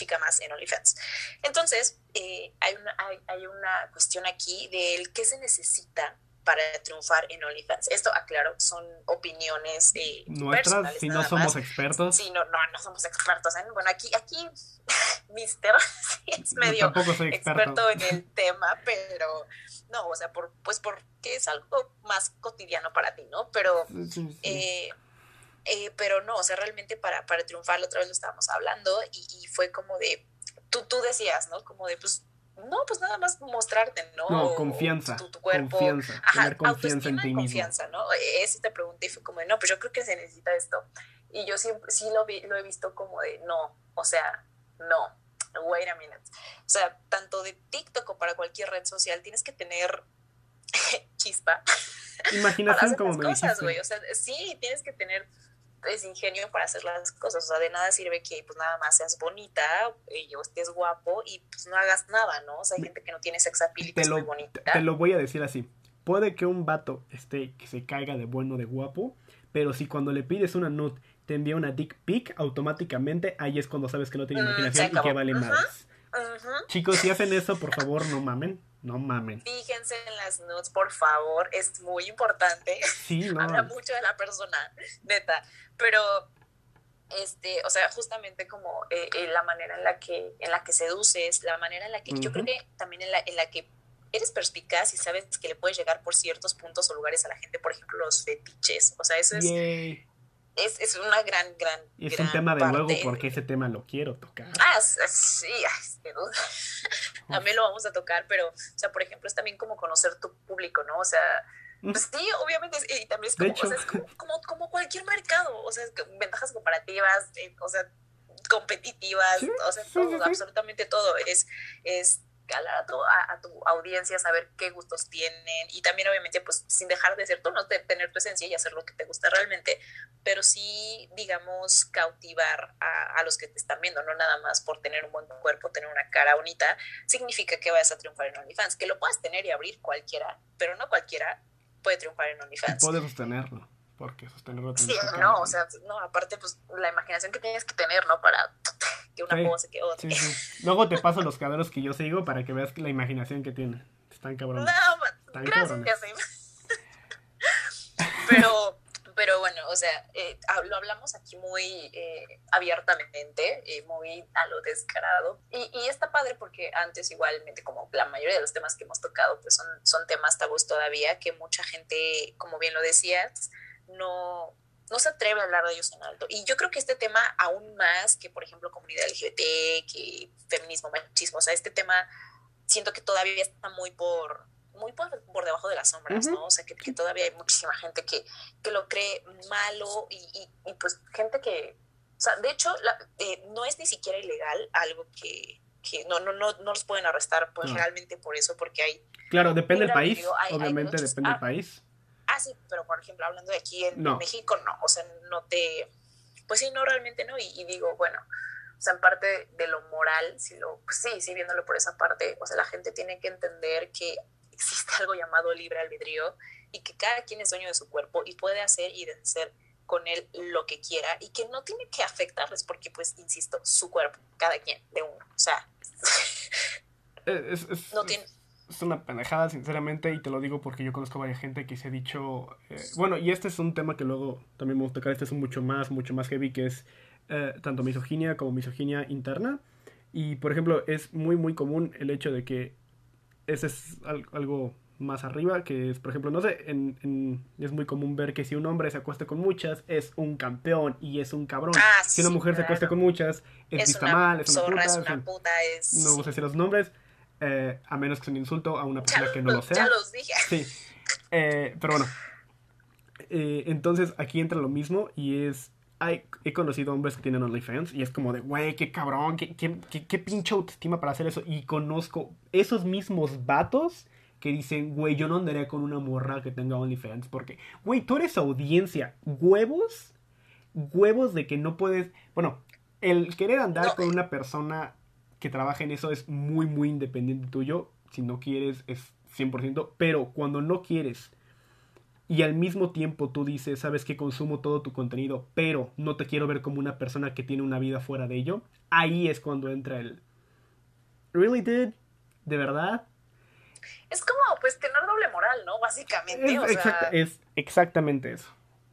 chica más en OnlyFans. Entonces, eh, hay, una, hay, hay, una cuestión aquí del qué se necesita para triunfar en OnlyFans. Esto, aclaro, son opiniones eh, nuestras, si no somos expertos. Sí, no, no, no somos expertos. ¿eh? Bueno, aquí, aquí, Mister sí es medio experto. experto. en el tema, pero no, o sea, por, pues porque es algo más cotidiano para ti, ¿no? Pero sí, sí. Eh, eh, pero no, o sea, realmente para, para triunfar, la otra vez lo estábamos hablando y, y, fue como de, tú, tú decías, ¿no? Como de, pues, no, pues nada más mostrarte, ¿no? No, confianza. Tu, tu cuerpo. Confianza, Ajá, tener confianza en ti confianza, mismo. ¿no? E, eso te pregunté y fue como de, no, pues yo creo que se necesita esto. Y yo siempre, sí lo, vi, lo he visto como de, no, o sea, no, wait a minute. O sea, tanto de TikTok o para cualquier red social, tienes que tener chispa. Imaginación como me cosas, güey. O sea, sí, tienes que tener es ingenio para hacer las cosas. O sea, de nada sirve que pues nada más seas bonita y, o estés guapo y pues no hagas nada, ¿no? O sea, hay gente que no tiene sex appeal te es lo, muy bonita. Te lo voy a decir así. Puede que un vato esté que se caiga de bueno de guapo, pero si cuando le pides una nude te envía una dick pic, automáticamente ahí es cuando sabes que no tiene imaginación mm, y que vale uh -huh. más. Uh -huh. Chicos, si hacen eso, por favor, no mamen. No mamen. Fíjense en las nudes, por favor. Es muy importante. Sí, no. Habla mucho de la persona, neta. Pero, este, o sea, justamente como eh, eh, la manera en la que, en la que seduces, la manera en la que, uh -huh. yo creo que también en la, en la que eres perspicaz y sabes que le puedes llegar por ciertos puntos o lugares a la gente, por ejemplo, los fetiches. O sea, eso es. Yay. Es, es, una gran, gran. Y es gran un tema de parte. luego porque ese tema lo quiero tocar. Ah, sí, ay, también lo vamos a tocar, pero, o sea, por ejemplo, es también como conocer tu público, ¿no? O sea, pues sí, obviamente, y también es como, o sea, es como, como, como, cualquier mercado, o sea, ventajas comparativas, eh, o sea, competitivas, ¿Sí? o sea, todo, sí, sí, absolutamente todo. Es, es a tu, a, a tu, audiencia, saber qué gustos tienen y también obviamente pues sin dejar de ser tú, no de tener tu esencia y hacer lo que te gusta realmente, pero sí digamos cautivar a, a, los que te están viendo, no nada más por tener un buen cuerpo, tener una cara bonita, significa que vayas a triunfar en OnlyFans, que lo puedas tener y abrir cualquiera, pero no cualquiera puede triunfar en OnlyFans. Y puede sostenerlo. Porque sostenerlo Sí, no, o sea, no, aparte, pues la imaginación que tienes que tener, ¿no? Para que una sí, pose que otra. Sí, sí. Luego te paso los cabros que yo sigo para que veas la imaginación que tiene. Están cabrones. No, gracias, cabrones. Pero, pero bueno, o sea, eh, lo hablamos aquí muy eh, abiertamente, eh, muy a lo descarado. Y, y, está padre porque antes, igualmente, como la mayoría de los temas que hemos tocado, pues son, son temas tabús todavía, que mucha gente, como bien lo decías, no, no se atreve a hablar de ellos en alto. Y yo creo que este tema, aún más que, por ejemplo, comunidad LGBT, que feminismo, machismo, o sea, este tema siento que todavía está muy por muy por, por debajo de las sombras, uh -huh. ¿no? O sea, que, que, todavía hay muchísima gente que, que lo cree malo y, y, y, pues gente que, o sea, de hecho, la, eh, no es ni siquiera ilegal algo que, que no, no, no, no los pueden arrestar pues, no. realmente por eso, porque hay... Claro, depende del país, hay, obviamente hay muchos, depende del ah, país ah, sí, pero por ejemplo, hablando de aquí en, no. México, no, o sea, no te, pues sí, no, realmente no, y, y, digo, bueno, o sea, en parte de lo moral, si lo, pues sí, sí, viéndolo por esa parte, o sea, la gente tiene que entender que existe algo llamado libre albedrío y que cada quien es dueño de su cuerpo y puede hacer y deshacer con él lo que quiera y que no tiene que afectarles porque, pues, insisto, su cuerpo, cada quien, de uno, o sea, es, es, no tiene es una pendejada, sinceramente, y te lo digo porque yo conozco a varias gente que se ha dicho. Eh, bueno, y este es un tema que luego también me gusta tocar. Este es un mucho más, mucho más heavy, que es eh, tanto misoginia como misoginia interna. Y por ejemplo, es muy, muy común el hecho de que ese es algo más arriba, que es, por ejemplo, no sé, en, en, es muy común ver que si un hombre se acuesta con muchas, es un campeón y es un cabrón. Ah, si una mujer claro. se acuesta con muchas, es, es vista una mal, es una puta. Es una puta es... No vamos a decir los nombres, eh, a menos que sea un insulto a una persona ya, que no lo sea. Ya los dije. Sí. Eh, pero bueno. Eh, entonces aquí entra lo mismo y es he conocido hombres que tienen OnlyFans y es como de, güey, qué cabrón, qué, qué, qué, pinche autoestima para hacer eso. Y conozco esos mismos vatos que dicen, güey, yo no andaría con una morra que tenga OnlyFans porque, güey, tú eres audiencia. Huevos, huevos de que no puedes, bueno, el querer andar con una persona que trabaja en eso es muy, muy independiente tuyo. Si no quieres, es 100%. Pero cuando no quieres y al mismo tiempo tú dices, sabes que consumo todo tu contenido, pero no te quiero ver como una persona que tiene una vida fuera de ello, ahí es cuando entra el... ¿Really did? ¿De verdad? Es como, pues, tener doble moral, ¿no? Básicamente. Es, es exactamente eso.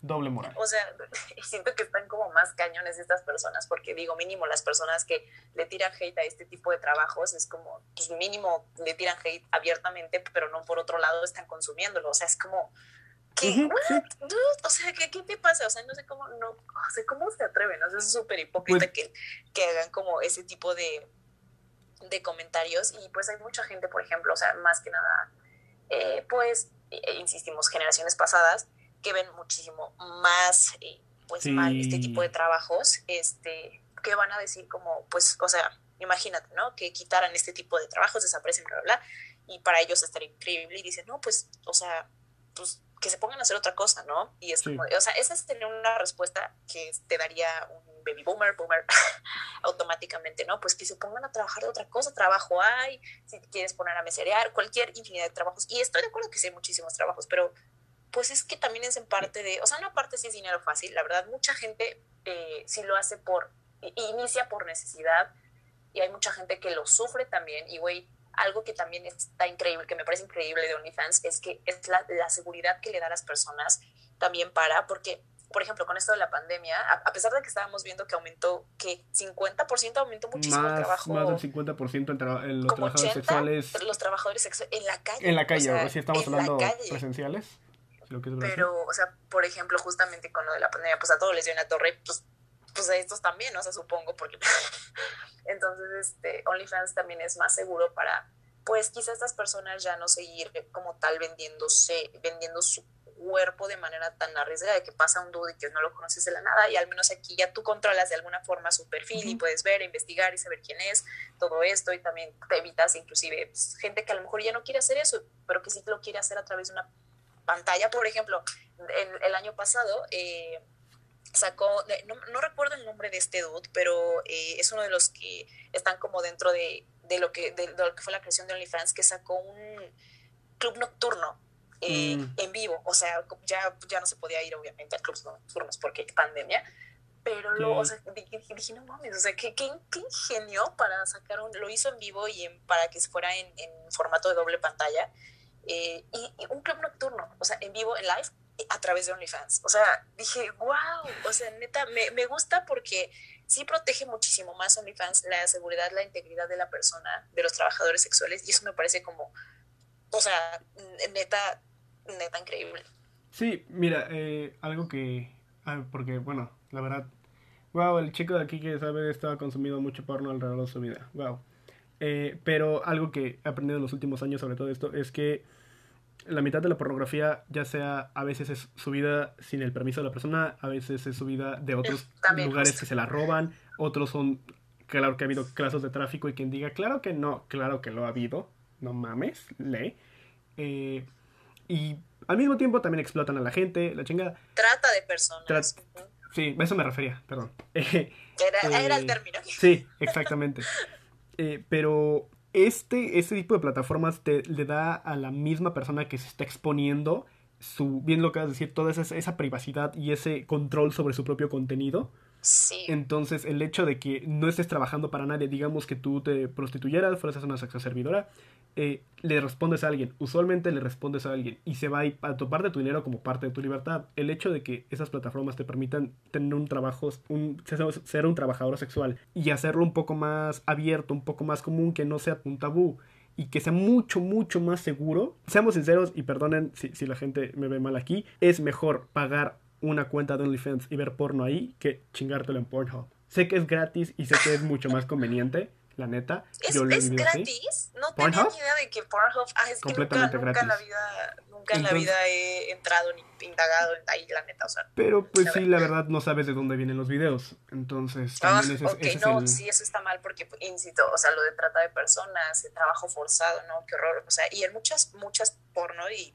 Doble moral. O sea, siento que están como más cañones estas personas, porque digo, mínimo las personas que le tiran hate a este tipo de trabajos es como, pues mínimo le tiran hate abiertamente, pero no por otro lado están consumiéndolo. O sea, es como, ¿Qué? O sea, ¿qué, ¿qué, te pasa? O sea, no sé cómo, no, o sea, cómo se atreven, o sea, es súper hipócrita pues que, que hagan como ese tipo de, de comentarios y pues hay mucha gente, por ejemplo, o sea, más que nada, eh, pues, eh, insistimos, generaciones pasadas que ven muchísimo más, eh, pues, mal este tipo de trabajos, este, que van a decir como, pues, o sea, imagínate, ¿no? Que quitaran este tipo de trabajos, desaparecen, bla, bla, bla, y para ellos estaría increíble y dicen, no, pues, o sea, pues que se pongan a hacer otra cosa, ¿no? Y es como, o sea, esa es tener una respuesta que te daría un baby boomer, boomer, automáticamente, ¿no? Pues que se pongan a trabajar de otra cosa, trabajo hay, si quieres poner a meserear, cualquier infinidad de trabajos. Y estoy de acuerdo que sí hay muchísimos trabajos, pero pues es que también es en parte de, o sea, no parte sí es dinero fácil, la verdad, mucha gente eh, sí lo hace por, inicia por necesidad y hay mucha gente que lo sufre también y, güey, algo que también está increíble, que me parece increíble de OnlyFans, es que es la, la seguridad que le da a las personas también para, porque, por ejemplo, con esto de la pandemia, a, pesar de que estábamos viendo que aumentó, que 50% aumentó muchísimo el trabajo. Más del 50% en, en los trabajadores sexuales. Los trabajadores sexuales en la calle. En la calle, o sea, si estamos hablando presenciales. Pero, o sea, por ejemplo, justamente con lo de la pandemia, pues a todos les dio una torre, pues pues a estos también, o sea, supongo, porque entonces este OnlyFans también es más seguro para, pues quizá estas personas ya no seguir como tal vendiéndose, vendiendo su cuerpo de manera tan arriesgada de que pasa un dude y que no lo conoces de la nada y al menos aquí ya tú controlas de alguna forma su perfil y puedes ver, investigar y saber quién es, todo esto y también te evitas inclusive pues, gente que a lo mejor ya no quiere hacer eso, pero que sí lo quiere hacer a través de una pantalla, por ejemplo, el, el año pasado eh, sacó, no, no, recuerdo el nombre de este dude, pero eh, es uno de los que están como dentro de, de lo que, de, lo que fue la creación de OnlyFans, que sacó un club nocturno eh, mm. en vivo. O sea, ya, ya no se podía ir obviamente a clubs nocturnos porque pandemia. Pero lo, o sea, dije, no mames, o sea, qué, qué, ingenio para sacar un, lo hizo en vivo y en, para que se fuera en, en formato de doble pantalla. Eh, y, un club nocturno, o sea, en vivo, en live, a través de OnlyFans. O sea, dije, wow, o sea, neta, me, me gusta porque sí protege muchísimo más OnlyFans la seguridad, la integridad de la persona, de los trabajadores sexuales, y eso me parece como, o sea, neta, neta increíble. Sí, mira, eh, algo que, ah, porque, bueno, la verdad, wow, el chico de aquí que sabe estaba consumiendo mucho porno alrededor de su vida, wow. Eh, pero algo que he aprendido en los últimos años sobre todo esto es que la mitad de la pornografía, ya sea a veces es subida sin el permiso de la persona, a veces es subida de otros lugares que se la roban, otros son, claro que ha habido casos de tráfico y quien diga, claro que no, claro que lo ha habido, no mames, lee. Eh, y al mismo tiempo también explotan a la gente, la chingada. Trata de personas. Sí, a eso me refería, perdón. era, era, el eh, término. Sí, exactamente. Eh, pero este, este tipo de plataformas te, le da a la misma persona que se está exponiendo su, bien lo que vas a decir, toda esa, esa privacidad y ese control sobre su propio contenido entonces, el hecho de que no estés trabajando para nadie, digamos que tú te prostituyeras, fueras una sexo servidora, eh, le respondes a alguien. Usualmente le respondes a alguien y se va a, topar de tu dinero como parte de tu libertad. El hecho de que esas plataformas te permitan tener un trabajo, un, ser un trabajador sexual y hacerlo un poco más abierto, un poco más común, que no sea un tabú y que sea mucho, mucho más seguro. Seamos sinceros y perdonen si la gente me ve mal aquí, es mejor pagar una cuenta de OnlyFans y ver porno ahí que chingártelo en Pornhub. Sé que es gratis y sé que es mucho más conveniente, la neta. ¿Es, yo lo he es vivido así. gratis? No tenía ni idea de que Pornhub... Ah, es que nunca, Completamente nunca en la gratis. vida, nunca en la Entonces- vida he entrado ni indagado ahí, la neta, o sea... Pero pues sí, la verdad no sabes de dónde vienen los videos. Entonces Ah, ese, es- ok, ese es no, el... sí, eso está mal porque, pues, insisto, o sea, lo de trata de personas, el trabajo forzado, ¿no? Qué horror, o sea, y en muchas, muchas porno y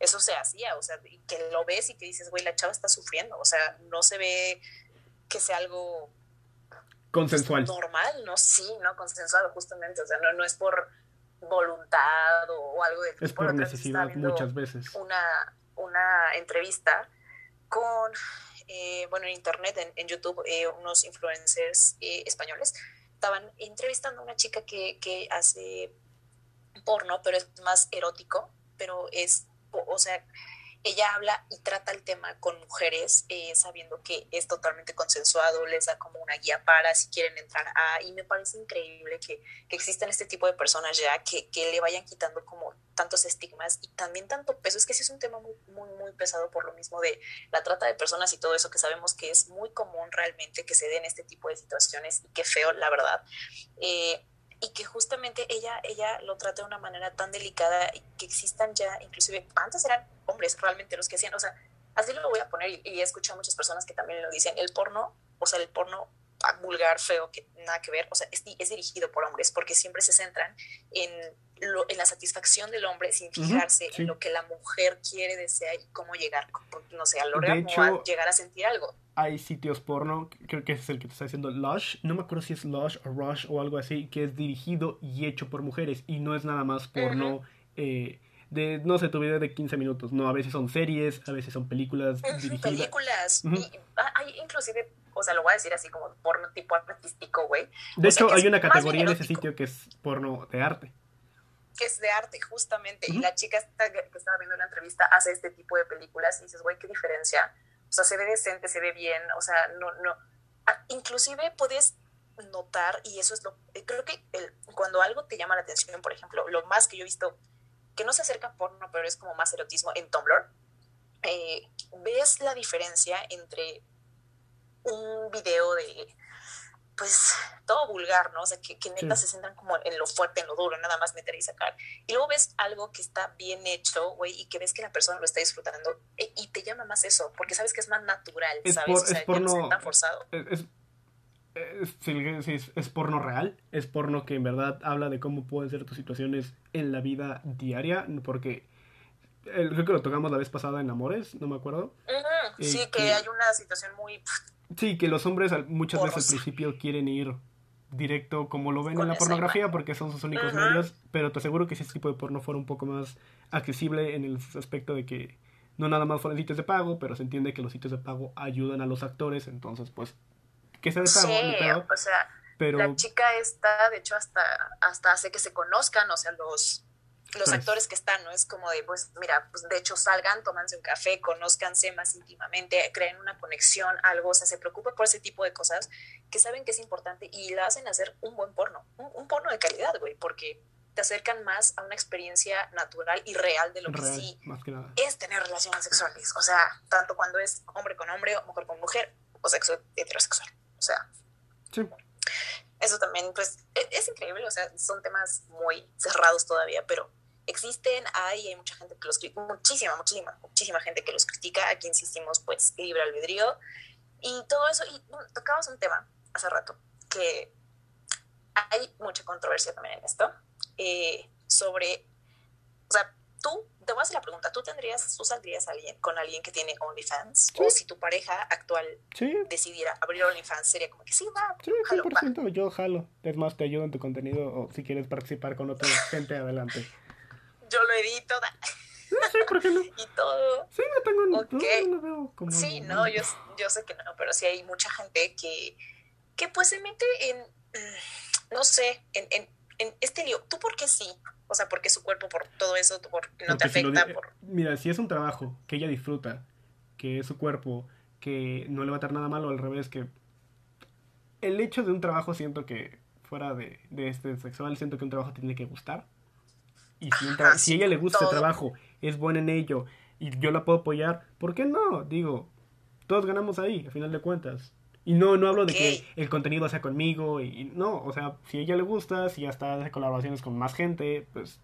eso se hacía, o sea, que lo ves y que dices, güey, la chava está sufriendo, o sea, no se ve que sea algo Consensual. normal, ¿no? Sí, ¿no? Consensuado, justamente, o sea, no, no es por voluntad o, o algo de Es por necesidad muchas veces. Una, una entrevista con, eh, bueno, en internet, en, en YouTube, eh, unos influencers eh, españoles estaban entrevistando a una chica que, que hace porno, pero es más erótico, pero es, o, sea, ella habla y trata el tema con mujeres, eh, sabiendo que es totalmente consensuado, les da como una guía para si quieren entrar a, y me parece increíble que, existen este tipo de personas ya que, le vayan quitando como tantos estigmas y también tanto peso, es que sí es un tema muy, muy, muy pesado por lo mismo de la trata de personas y todo eso que sabemos que es muy común realmente que se den este tipo de situaciones y qué feo, la verdad. Eh, y que justamente ella, ella lo trata de una manera tan delicada y que existan ya, inclusive antes eran hombres realmente los que hacían, o sea, así lo voy a poner y, y he escuchado a muchas personas que también lo dicen, el porno, o sea, el porno vulgar, feo, que nada que ver, o sea, es, es dirigido por hombres porque siempre se centran en, lo, en la satisfacción del hombre sin fijarse sí. en lo que la mujer quiere, desea y cómo llegar, no sé, al orgasmo, llegar a sentir algo. Hay sitios porno, creo que ese es el que te está haciendo Lush, no me acuerdo si es Lush o Rush o algo así, que es dirigido y hecho por mujeres y no es nada más porno eh, de, no sé, tu video de 15 minutos, no, a veces son series, a veces son películas Ujú, dirigidas. películas. Y, ah, hay inclusive, o sea, lo voy a decir así como porno tipo artístico, güey, De o hecho, hay una categoría en ese sitio que es porno de arte. Que es de arte, justamente. Ujú. Y la chica esta que que estaba viendo la entrevista hace este tipo de películas y dices, güey, qué diferencia. O sea, se ve decente, se ve bien, o sea, no, no. Ah, inclusive puedes notar, y eso es lo, eh, creo que el- cuando algo te llama la atención, por ejemplo, lo más que yo he visto, que no se acerca a porno, pero es como más erotismo en Tumblr, eh, ves la diferencia entre un video de, pues, todo vulgar, ¿no? O sea, que, que neta Sí. se centran como en lo fuerte, en lo duro, nada más meter y sacar. Y luego ves algo que está bien hecho, güey, y que ves que la persona lo está disfrutando, e- y te llama más eso, porque sabes que es más natural, Es ¿sabes? por- o sea, es ya no porno- tan forzado. Es, es, es- sí, sí, es- es porno real, es porno que en verdad habla de cómo pueden ser tus situaciones en la vida diaria, porque el- creo que lo tocamos la vez pasada en Amores, no me acuerdo. Ujú, Eh, sí, que que- hay una situación muy... Sí, que los hombres muchas veces al principio quieren ir directo como lo ven Con en la pornografía porque son sus únicos medios, pero te aseguro que si ese tipo de porno fuera un poco más accesible en el aspecto de que no nada más fueran sitios de pago, pero se entiende que los sitios de pago ayudan a los actores, entonces pues que sea de pago, Sí, de pago, o sea, pero la chica esta, de hecho, hasta, hasta hace que se conozcan, o sea, los, los Pues. actores que están, ¿no? Es como de, pues, mira, pues de hecho salgan, tómanse un café, conózcanse más íntimamente, creen una conexión, algo, o sea, se preocupa por ese tipo de cosas que saben que es importante y la hacen hacer un buen porno, un, un porno de calidad, güey, porque te acercan más a una experiencia natural y real de lo que real, sí más que nada. es tener relaciones sexuales, o sea, tanto cuando es hombre con hombre o mujer con mujer o sexo heterosexual, o sea, Sí. eso también, pues, e- es, increíble, o sea, son temas muy cerrados todavía, pero existen, hay, hay mucha gente que los critica, muchísima, muchísima, muchísima gente que los critica, aquí insistimos, pues, libre albedrío, y todo eso, y bueno, tocabas un tema hace rato, que hay mucha controversia también en esto, eh, sobre, o sea, tú, te voy a hacer la pregunta, ¿tú tendrías, tú saldrías a alguien, con alguien que tiene OnlyFans? O si tu pareja actual Sí, decidiera abrir OnlyFans, sería como que sí, va, sí, jalo, va. 100% yo jalo. Es más, te ayudo en tu contenido o si quieres participar con otra gente, adelante. Yo lo edito Sí, ¿por qué no? y todo. Sí, no tengo, no, Ok. no lo veo como... Sí, no, yo, yo sé que no, pero sí hay mucha gente que, que pues se mete en, mm, no sé, en, en, en este lío. ¿Tú por qué sí? O sea, porque su cuerpo, por todo eso, por, no te Porque si lo afecta, di- por... Mira, si es un trabajo que ella disfruta, que es su cuerpo, que no le va a dar nada malo, al revés, que el hecho de un trabajo siento que fuera de, de este sexual, siento que un trabajo tiene que gustar. Y si, Ajá, ella le gusta todo. ese trabajo, es buena en ello, y yo la puedo apoyar, ¿por qué no? Digo, todos ganamos ahí, a final de cuentas. Y no, no hablo de que el contenido sea conmigo y, no, o sea, si a ella le gusta, si ya está hace colaboraciones con más gente, pues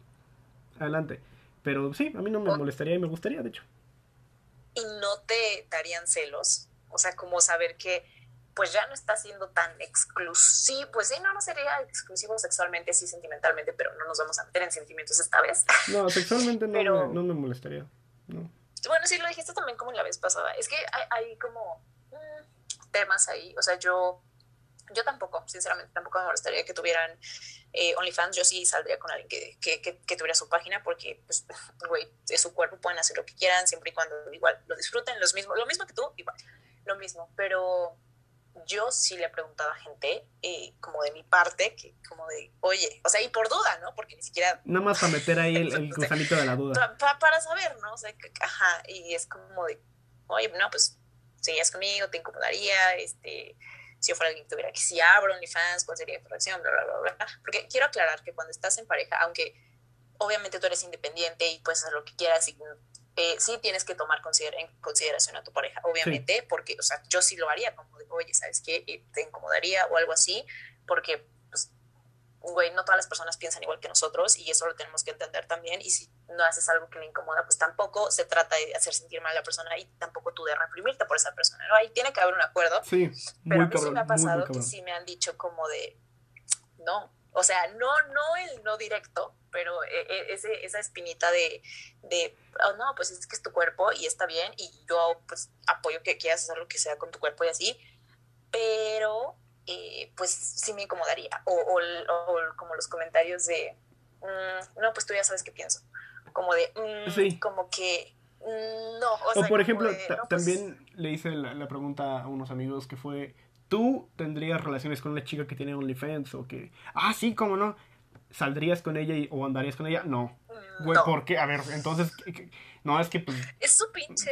adelante. Pero sí, a mí no me molestaría y me gustaría, de hecho. ¿Y no te darían celos? O sea, como saber que pues ya no está siendo tan exclusivo, pues sí, no, no sería exclusivo sexualmente, sí, sentimentalmente, pero no nos vamos a meter en sentimientos esta vez. No, sexualmente no, me, no me molestaría. No. Bueno, sí, lo dijiste también como la vez pasada. Es que hay, hay como mm, temas ahí. O sea, yo, yo tampoco, sinceramente, tampoco me molestaría que tuvieran eh, OnlyFans. Yo sí saldría con alguien que, que, que, tuviera su página porque, pues, güey, es su cuerpo, pueden hacer lo que quieran siempre y cuando igual lo disfruten. Los mismo, lo mismo que tú, igual, lo mismo. Pero yo sí le he preguntado a gente, eh, como de mi parte, que como de, oye, o sea, y por duda, ¿no? Porque ni siquiera... Nada más para meter ahí el, el gusanito de la duda. para saber, ¿no? O sea, ajá, y es como de, oye, no, pues, seguías conmigo, te incomodaría, este, si yo fuera alguien que tuviera que si abro OnlyFans, cuál sería mi reacción, bla, bla, bla, bla. Porque quiero aclarar que cuando estás en pareja, aunque obviamente tú eres independiente y puedes hacer lo que quieras y eh, sí tienes que tomar en consideración a tu pareja, obviamente, porque, o sea, yo sí lo haría, como de, oye, ¿sabes qué? Te incomodaría o algo así, porque, pues, güey, no todas las personas piensan igual que nosotros y eso lo tenemos que entender también. Y si no haces algo que le incomoda, pues tampoco se trata de hacer sentir mal a la persona y tampoco tú de reprimirte por esa persona, ¿no? Ahí tiene que haber un acuerdo. Sí, pero a mí sí me ha pasado que sí me han dicho como de, no, o sea, no, no el no directo, pero e, e, ese, esa espinita de, de oh, no, pues es que es tu cuerpo y está bien y yo pues apoyo que quieras hacer lo que sea con tu cuerpo y así, pero eh, pues sí me incomodaría. O, o, como los comentarios de, mm, no, pues tú ya sabes qué pienso. Como de, mm, como que, mm, no. O, por ejemplo, pues también le hice la, la pregunta a unos amigos que fue, ¿tú tendrías relaciones con una chica que tiene OnlyFans o que, ah, sí, cómo no? ¿Saldrías con ella o andarías con ella? No. Mm, güey, ¿por qué? A ver, entonces, no, es que pues... Es su pinche...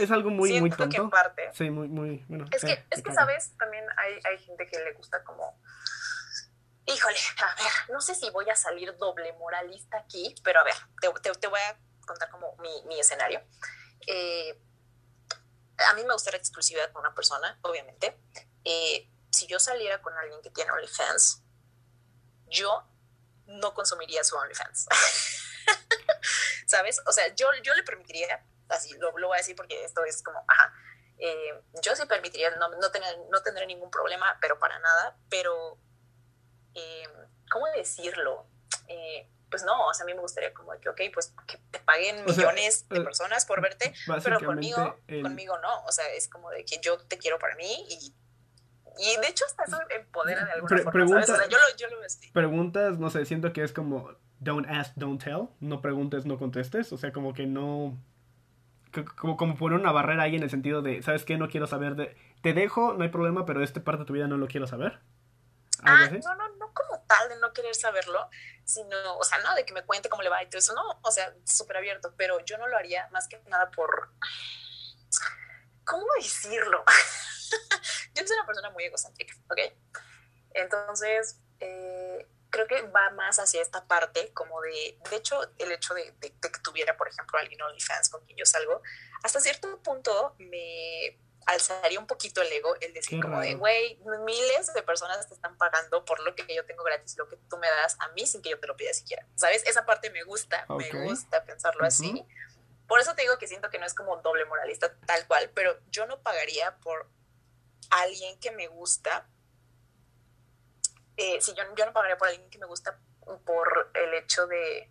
Es, algo muy, muy tonto. parte, sí, muy, muy, bueno. Es que, es que ¿sabes? También hay, hay gente que le gusta como... Híjole, a ver, no sé si voy a salir doble moralista aquí, pero a ver, te, te, voy a contar como mi, mi escenario. Eh, a mí me gusta la exclusividad con una persona, obviamente. Eh, si yo saliera con alguien que tiene OnlyFans, yo no consumiría su OnlyFans. ¿Sabes? O sea, yo, yo le permitiría, así lo, voy a decir porque esto es como, ajá, eh, yo sí permitiría, no, no, tener, no tendré ningún problema, pero para nada, pero, eh, ¿cómo decirlo? Eh, pues no, o sea, a mí me gustaría como que, ok, pues que te paguen millones de personas por verte, pero conmigo, conmigo no, o sea, es como de que yo te quiero para mí y y de hecho hasta eso empodera de alguna forma, pregunta, ¿sabes? O sea, yo lo, yo lo Preguntas, no sé, siento que es como don't ask, don't tell. No preguntes, no contestes. O sea, como que no... Como, como poner una barrera ahí en el sentido de, ¿sabes qué? No quiero saber de... Te dejo, no hay problema, pero este parte de tu vida no lo quiero saber. Ah, no, no, no como tal de no querer saberlo, sino, o sea, no de que me cuente cómo le va y todo eso, no, o sea, súper abierto, pero yo no lo haría más que nada por, ¿cómo decirlo? yo soy una persona muy egocéntrica, ¿ok? Entonces, eh, creo que va más hacia esta parte, como de, de hecho, el hecho de, que tuviera, por ejemplo, alguien OnlyFans con quien yo salgo, hasta cierto punto me alzaría un poquito el ego, el decir como de, güey, miles de personas te están pagando por lo que yo tengo gratis, lo que tú me das a mí sin que yo te lo pida siquiera, ¿sabes? Esa parte me gusta, me gusta pensarlo así. Por eso te digo que siento que no es como doble moralista tal cual, pero yo no pagaría por alguien que me gusta, eh, si yo, yo no pagaría por alguien que me gusta por el hecho de,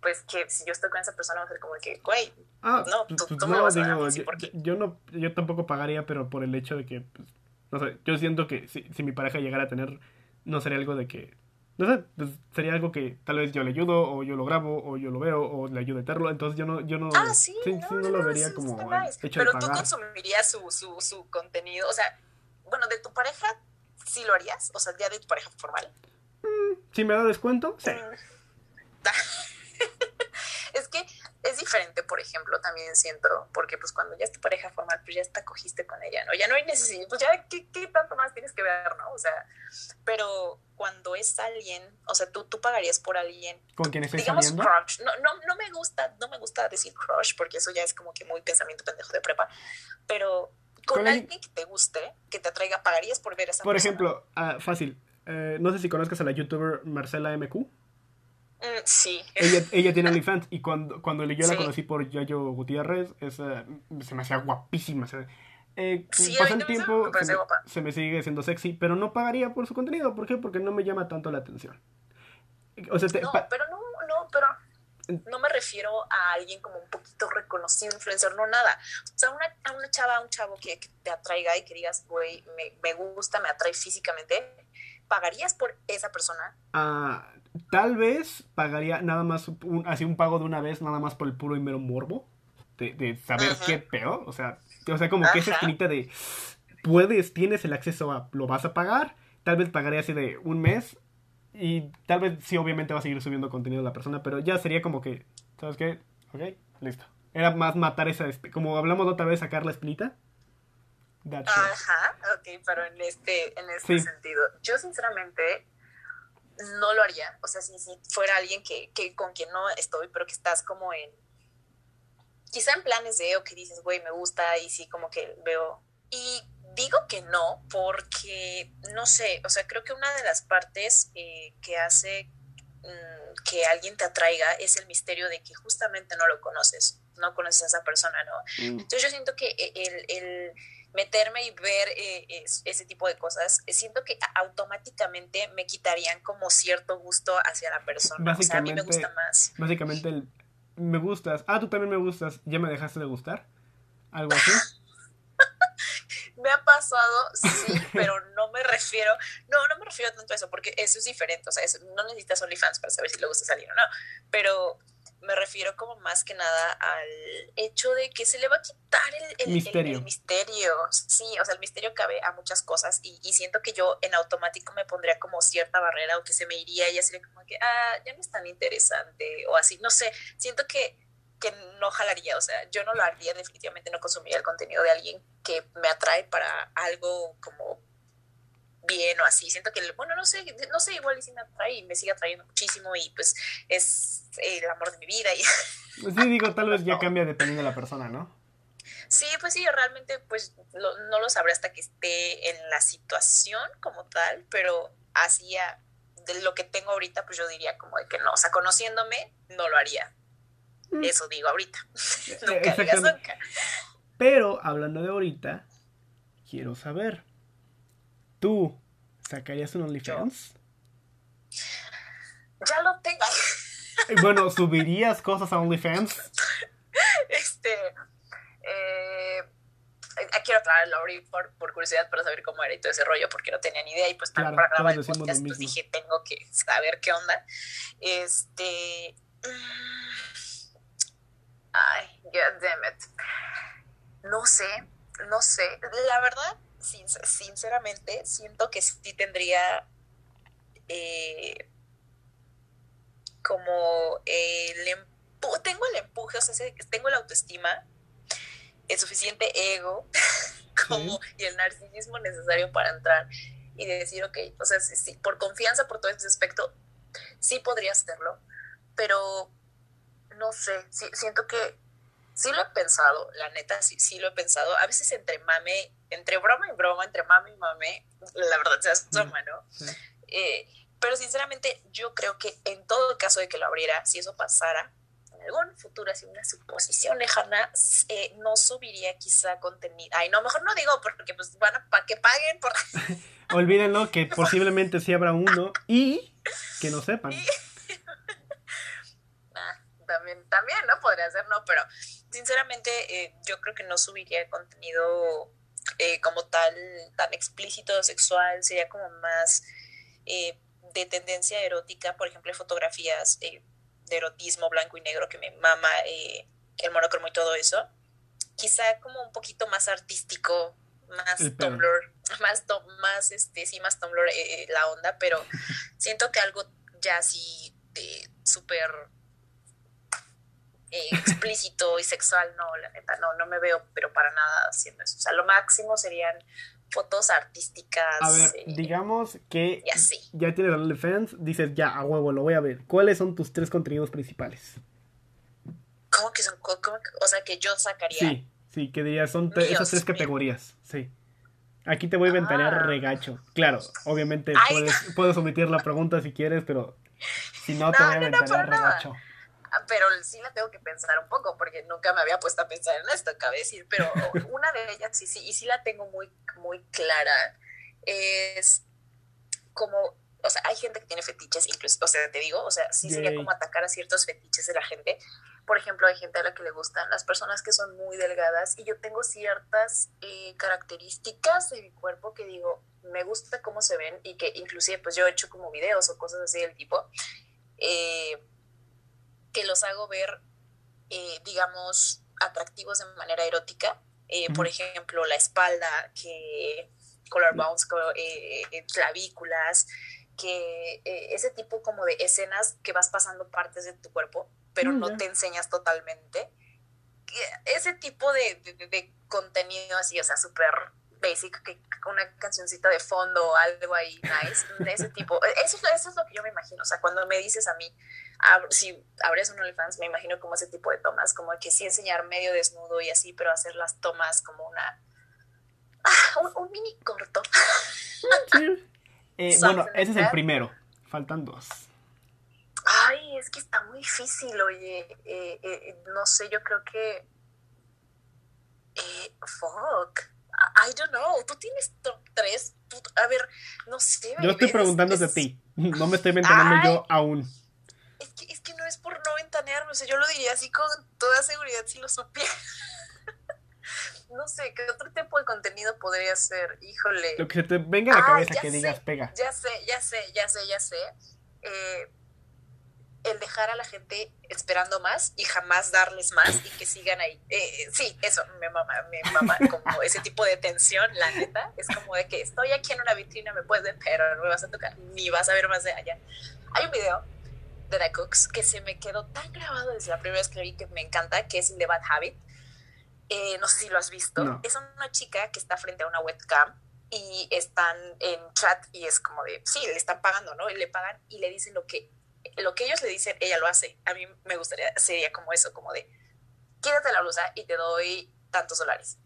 pues que si yo estoy con esa persona va a ser como que, güey, ah, no, pues, tú, pues, no, vas a yo, yo, no, yo tampoco pagaría, pero por el hecho de que, pues, no sé, yo siento que si, si mi pareja llegara a tener, no sería algo de que no sé, pues sería algo que tal vez yo le ayudo, o yo lo grabo, o yo lo veo, o le ayudo a meterlo, entonces yo no, yo no, ah, sí, no, lo vería como hecho Pero tú consumirías su, su, su contenido, o sea, bueno, de tu pareja, ¿sí lo harías? O sea, ya de tu pareja formal. Mm, si me da descuento, sí. Mm. es diferente, por ejemplo, también siento, porque pues cuando ya es tu pareja formal, pues ya está cogiste con ella, ¿no? Ya no hay necesidad, pues ya, ¿qué, qué tanto más tienes que ver, ¿no? O sea, pero cuando es alguien, o sea, tú, tú pagarías por alguien. ¿Con quien estés digamos crush. No, no, no me gusta, no me gusta decir crush, porque eso ya es como que muy pensamiento pendejo de prepa, pero con, alguien que te guste, que te atraiga, ¿pagarías por ver a esa Por ejemplo, uh, fácil, uh, no sé si conozcas a la youtuber Marcela MQ. Mm, sí. Ella, ella tiene OnlyFans y cuando, cuando yo sí. la conocí por Yayo Gutiérrez, esa, se me hacía guapísima. Se, eh, sí, pasa el tiempo, me se, me, se, me, sigue siendo sexy, pero no pagaría por su contenido. ¿Por qué? Porque no me llama tanto la atención. O sea, te, no, pero no, no, pero no me refiero a alguien como un poquito reconocido, influencer, no nada. O sea, una, a una chava, a un chavo que, que, te atraiga y que digas, güey, me, me, gusta, me atrae físicamente, ¿pagarías por esa persona? Ah, tal vez pagaría nada más, un, así un pago de una vez, nada más por el puro y mero morbo. De, de saber uh -huh. qué peor, o sea, o sea, como que esa esquinita de puedes, tienes el acceso a, lo vas a pagar, tal vez pagaría así de un mes y tal vez sí, obviamente va a seguir subiendo contenido la persona, pero ya sería como que, ¿sabes qué? Ok, listo. Era más matar esa, como hablamos otra vez, sacar la espinita. Ajá, ok, pero en este, en este sí. sentido, yo sinceramente no lo haría. O sea, si, si fuera alguien que, que con quien no estoy, pero que estás como en quizá en planes de, o que dices, güey, me gusta y sí, como que veo. Y digo que no, porque, no sé, o sea, creo que una de las partes eh, que hace mmm, que alguien te atraiga es el misterio de que justamente no lo conoces, no conoces a esa persona, ¿no? Mm. Entonces yo siento que el, el meterme y ver eh, ese tipo de cosas, siento que automáticamente me quitarían como cierto gusto hacia la persona. O sea, a mí me gusta más. Básicamente el me gustas, ah, tú también me gustas, ¿ya me dejaste de gustar? ¿Algo así? me ha pasado, sí, pero no me refiero, no, no me refiero tanto a eso, porque eso es diferente, o sea, eso, no necesitas OnlyFans para saber si le gusta salir o no, pero me refiero como más que nada al hecho de que se le va a quitar el, el, misterio. el, el misterio. Sí, o sea, el misterio cabe a muchas cosas y, y, siento que yo en automático me pondría como cierta barrera o que se me iría y así como que, ah, ya no es tan interesante o así, no sé, siento que, que no jalaría, o sea, yo no lo haría, definitivamente no consumiría el contenido de alguien que me atrae para algo como bien o así. Siento que, bueno, no sé, no sé, igual y si me atrae y me sigue atrayendo muchísimo y pues es el amor de mi vida. Y... Pues sí, digo, tal vez ya cambia dependiendo de la persona, ¿no? Sí, pues sí, realmente pues lo, no lo sabré hasta que esté en la situación como tal, pero así a, de lo que tengo ahorita, pues yo diría como de que no, o sea, conociéndome, no lo haría. Mm. Eso digo ahorita. nunca digas nunca. Pero hablando de ahorita, quiero saber. ¿Tú sacarías un OnlyFans? Ya lo tengo. bueno, ¿subirías cosas a OnlyFans? Este. Eh, quiero aclararlo ahorita por, por, curiosidad para saber cómo era y todo ese rollo, porque no tenía ni idea. Y pues claro, para grabar el podcast, pues dije, tengo que saber qué onda. Este. Ay, god damn it. No sé, no sé. La verdad, sinceramente, siento que sí tendría eh, como el empuje, tengo el empuje, o sea, tengo la autoestima, el suficiente ego como, ¿Sí? y el narcisismo necesario para entrar y decir, ok, o sea, sí, sí, por confianza, por todo ese aspecto, sí podría hacerlo, pero no sé, siento que sí lo he pensado, la neta, sí, sí lo he pensado. A veces entre mame, entre broma y broma, entre mame y mame, la verdad se asoma, ¿no? Sí. Eh, pero sinceramente yo creo que en todo caso de que lo abriera, si eso pasara, en algún futuro, así una suposición lejana, eh, no subiría quizá contenido. Ay, no, mejor no digo porque pues van a pa que paguen por... Olvídenlo que posiblemente sí habrá uno y que no sepan. Y... ah, también, también, ¿no? Podría ser, no, pero sinceramente eh, yo creo que no subiría contenido eh, como tal, tan explícito, sexual, sería como más eh, de tendencia erótica, por ejemplo, fotografías de erotismo blanco y negro que me mama el monocromo y todo eso. Quizá como un poquito más artístico, más Tumblr, más, más, este, sí, más Tumblr la onda, pero siento que algo ya así súper explícito y sexual, no, la neta, no, no me veo, pero para nada haciendo eso. O sea, lo máximo serían fotos artísticas. A ver, eh, digamos que y así. ya tienes OnlyFans, dices, ya, a huevo, lo voy a ver. ¿Cuáles son tus tres contenidos principales? ¿Cómo que son? ¿Cómo que, o sea, que yo sacaría. Sí, Sí, que diría, son esas tres categorías, sí. Aquí te voy a ventanear ah. regacho. Claro, obviamente puedes, puedes, omitir la pregunta si quieres, pero si no, te voy a ventanear regacho. Ah, pero sí la tengo que pensar un poco, porque nunca me había puesto a pensar en esto, cabe decir. Pero una de ellas sí, sí, y sí la tengo muy, muy clara. Es como, o sea, hay gente que tiene fetiches, incluso, o sea, te digo, o sea, sí sería como atacar a ciertos fetiches de la gente. Por ejemplo, hay gente a la que le gustan las personas que son muy delgadas y yo tengo ciertas eh, características de mi cuerpo que digo, me gusta cómo se ven y que inclusive pues yo he hecho como videos o cosas así del tipo, eh, que los hago ver, eh, digamos, atractivos de manera erótica. Por ejemplo, la espalda, que collarbones, clavículas, que ese tipo como de escenas que vas pasando partes de tu cuerpo pero mm, no te enseñas totalmente. Ese tipo de, contenido así, o sea, súper basic, que una cancioncita de fondo, algo ahí nice, ese tipo, eso, eso, es lo que yo me imagino, o sea, cuando me dices a mí, si abres un OnlyFans, me imagino como ese tipo de tomas, como que sí enseñar medio desnudo y así, pero hacer las tomas como una, ah, un, mini corto. Eh, bueno, ese es el primero, faltan dos. Ay, es que está muy difícil, oye. Eh, eh, no sé, yo creo que. Eh, fuck. I don't know. Tú tienes top 3. A ver, no sé. Yo estoy preguntándote a ti. No me estoy ventaneando yo aún. Es que, es que no es por no ventanearme. O sea, yo lo diría así con toda seguridad si lo supiera. no sé, ¿qué otro tipo de contenido podría ser? Híjole. Lo que te venga a la cabeza que digas, pega. Ya sé, ya sé, ya sé, ya sé. Eh, el dejar a la gente esperando más y jamás darles más y que sigan ahí. Eh, sí, eso me mama, me mama como ese tipo de tensión, la neta. Es como de que estoy aquí en una vitrina, me puedes ver, pero no me vas a tocar, ni vas a ver más de allá. Hay un video de The Cooks que se me quedó tan grabado desde la primera vez que vi que me encanta, que es In The Bad Habit. Eh, no sé si lo has visto. Es una chica que está frente a una webcam y están en chat y es como de, sí, le están pagando, ¿no? Y le pagan y le dicen lo que lo que ellos le dicen, ella lo hace. A mí me gustaría, sería como eso, como de, quítate la blusa y te doy tantos dólares.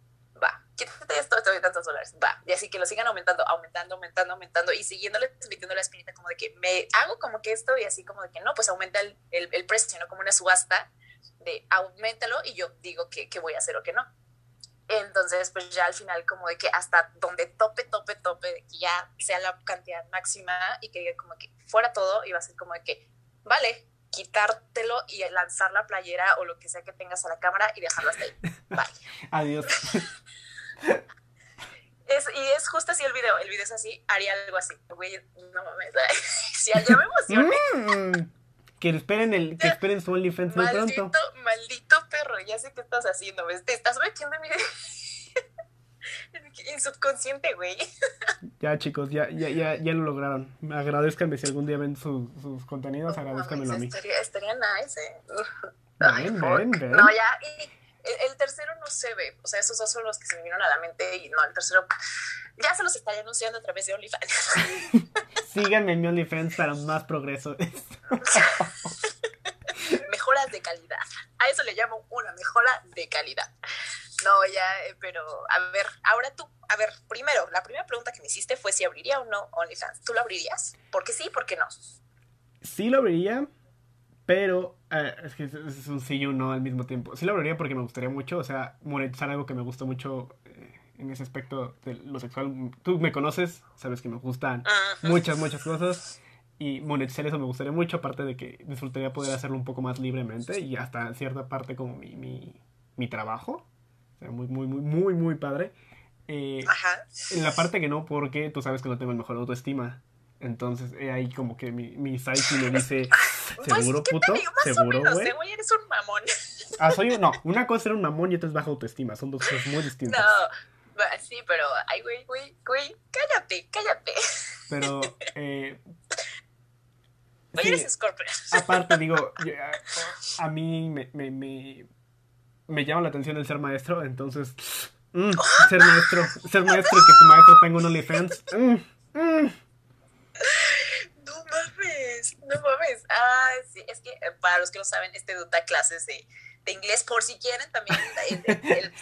Va, quítate esto, te doy tantos dólares. Va, y así que lo sigan aumentando, aumentando, aumentando, aumentando y siguiéndole, metiendo la espinita como de que me hago como que esto y así como de que no, pues aumenta el, el, precio, ¿no? Como una subasta de aumentalo y yo digo que, que voy a hacer o que no. Entonces, pues ya al final como de que hasta donde tope, tope, tope, que ya sea la cantidad máxima y que como que fuera todo, iba a ser como de que, vale, quitártelo y lanzar la playera o lo que sea que tengas a la cámara y dejarlo hasta ahí. Bye. Adiós. Es, y es justo así el video. El video es así, haría algo así. Güey, no mames. si ya me emocioné. Mm. que esperen el, que esperen su OnlyFans muy pronto. Maldito perro, ya sé qué estás haciendo, ¿ves? Te estás metiendo en mi en subconsciente, güey. Ya, chicos, ya, ya, ya, ya lo lograron. Agradezcanme si algún día ven sus contenidos, no, agradezcanmelo a mí. Estaría, estaría nice, eh. ven, ven, ven. No, ya, y el, tercero no se ve. O sea, esos dos son los que se me vinieron a la mente y no, el tercero ya se los estaría anunciando a través de OnlyFans. Síganme en mi OnlyFans para más progreso. Mejoras de calidad. A eso le llamo una mejora de calidad. No, ya, eh, pero a ver, ahora tú, a ver, primero, la primera pregunta que me hiciste fue si abriría o no OnlyFans. ¿Tú lo abrirías? ¿Por qué sí, por qué no? Sí lo abriría, pero eh, es que es un sí y un no al mismo tiempo. Sí lo abriría porque me gustaría mucho, o sea, monetizar algo que me gusta mucho eh, en ese aspecto de lo sexual. Tú me conoces, sabes que me gustan muchas, muchas cosas. Y monetizar eso me gustaría mucho, aparte de que disfrutaría poder hacerlo un poco más libremente y hasta cierta parte como mi, mi, mi trabajo muy, muy, muy, muy, muy padre. Eh, Ajá. En la parte que no, porque tú sabes que no tengo el mejor autoestima. Entonces, eh, ahí como que mi, mi psyche me dice, pues, ¿seguro, puto? ¿Seguro, güey? güey? Eres un mamón. Ah, soy un, no, una cosa es ser un mamón y otra es baja autoestima. Son dos cosas muy distintas. No, sí, pero, ay, güey, güey, güey, cállate, cállate. Pero, eh... Eres Scorpio. Aparte, digo, a, a mí me, me, me me llama la atención el ser maestro, entonces, mm, ser maestro, ser maestro y que tu maestro tenga un OnlyFans. Mm, mm. No mames, no mames. Ah, sí, es que eh, para los que no saben, este duda clases de, de inglés, por si quieren también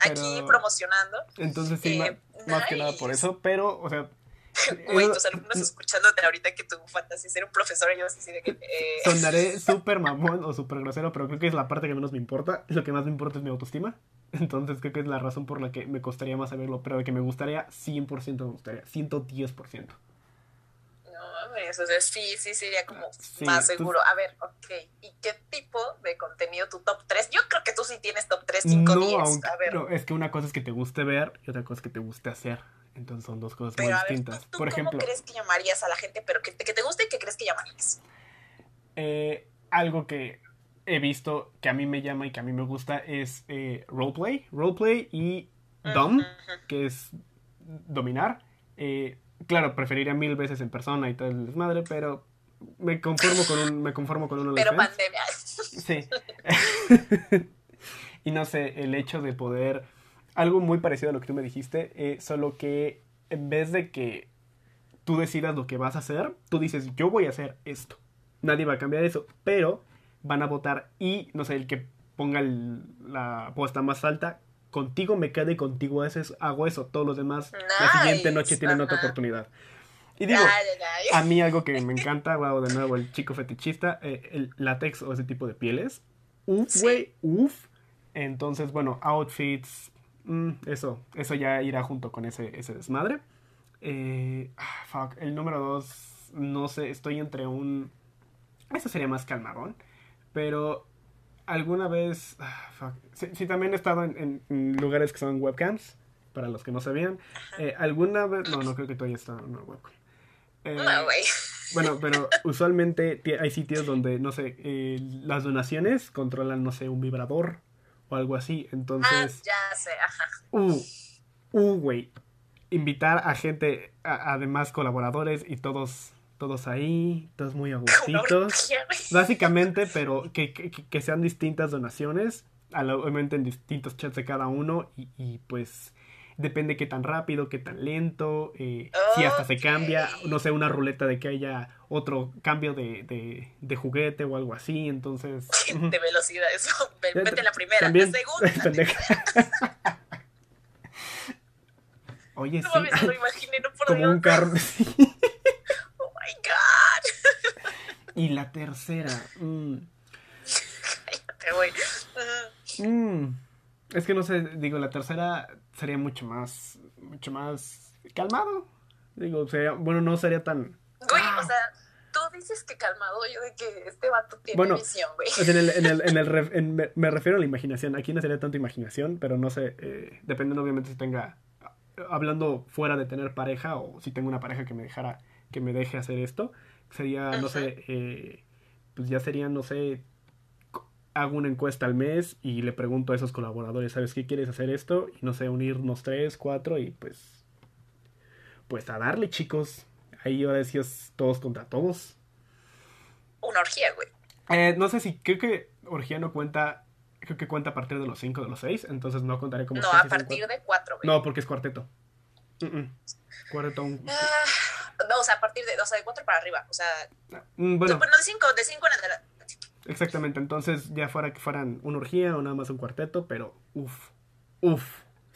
aquí promocionando. Entonces sí, eh, más, que nada por eso, pero, o sea... Güey, tus alumnos escuchándote ahorita que tu fantasía es ser un profesor y yo así de que... Eh... Sonaré súper mamón o súper grosero, pero creo que es la parte que menos me importa. Lo que más me importa es mi autoestima. Entonces creo que es la razón por la que me costaría más saberlo, pero de que me gustaría, 100% me gustaría, 110% o sea, sí, sí sería como más seguro. A ver, ok, ¿y qué tipo de contenido tu top 3? Yo creo que tú sí tienes top 3, 5, no, 10. a ver. es que una cosa es que te guste ver y otra cosa es que te guste hacer. Entonces son dos cosas muy distintas. Por ejemplo, ¿cómo crees que llamarías a la gente, pero que, que te guste y que crees que llamarías? Eh, algo que he visto que a mí me llama y que a mí me gusta es eh, roleplay. Roleplay y dom, que es dominar. Eh, claro, preferiría mil veces en persona y todo el desmadre, pero me conformo con un, me conformo con uno Pero pandemia. Sí. y no sé, el hecho de poder, algo muy parecido a lo que tú me dijiste, eh, solo que en vez de que tú decidas lo que vas a hacer, tú dices, yo voy a hacer esto. Nadie va a cambiar eso, pero van a votar y, no sé, el que ponga la apuesta más alta contigo me quedo y contigo haces, hago eso. Todos los demás la siguiente noche tienen otra oportunidad. Y digo, a mí algo que me encanta, wow, de nuevo, el chico fetichista, eh, el látex o ese tipo de pieles. Uf, güey, uf. Entonces, bueno, outfits, mm, eso, eso ya irá junto con ese, ese desmadre. Eh, ah, fuck, el número dos, no sé, estoy entre un... Eso sería más calmarón, pero alguna vez. Ah, sí, también he estado en, lugares que son webcams, para los que no sabían. Eh, alguna vez. No, no creo que todavía está en una webcam. Eh, no, güey. Bueno, pero usualmente hay sitios donde, no sé, eh, las donaciones controlan, no sé, un vibrador o algo así. Entonces. Ah, ya sé, ajá. Uh, uh, güey. Invitar a gente, además colaboradores y todos todos ahí, todos muy agustitos. Básicamente, pero que, que, sean distintas donaciones, obviamente en distintos chats de cada uno, y, pues depende qué tan rápido, qué tan lento, eh, si hasta se cambia, no sé, una ruleta de que haya otro cambio de, de, juguete o algo así, entonces... De velocidad, eso, vete la primera, la segunda. Oye, no, sí. lo imaginé, no por Como un carro. Y la tercera. Mm. Mm. Es que no sé, digo, la tercera sería mucho más, mucho más calmado. Digo, sería, bueno, no sería tan... Güey, o sea, tú dices que calmado, yo de que este vato tiene visión, güey. en el, en el, en el me, refiero a la imaginación. Aquí no sería tanto imaginación, pero no sé, eh, dependiendo obviamente si tenga, hablando fuera de tener pareja o si tengo una pareja que me dejara, que me deje hacer esto sería, no sé, eh, pues ya sería, no sé, hago una encuesta al mes y le pregunto a esos colaboradores, ¿sabes qué quieres hacer esto? Y no sé, unirnos tres, cuatro y pues, pues a darle chicos. Ahí ahora decías todos contra todos. Una orgía, güey. Eh, no sé si, creo que orgía no cuenta, creo que cuenta a partir de los cinco, de los seis, entonces no contaré como... No, a partir de cuatro, güey. No, porque es cuarteto. Cuarteto. Un... Ah, no, o sea, a partir de, o sea, de cuatro para arriba, o sea, mm, bueno, de cinco, de cinco en adelante. Exactamente, entonces ya fuera que fueran una orgía o nada más un cuarteto, pero uff, uff,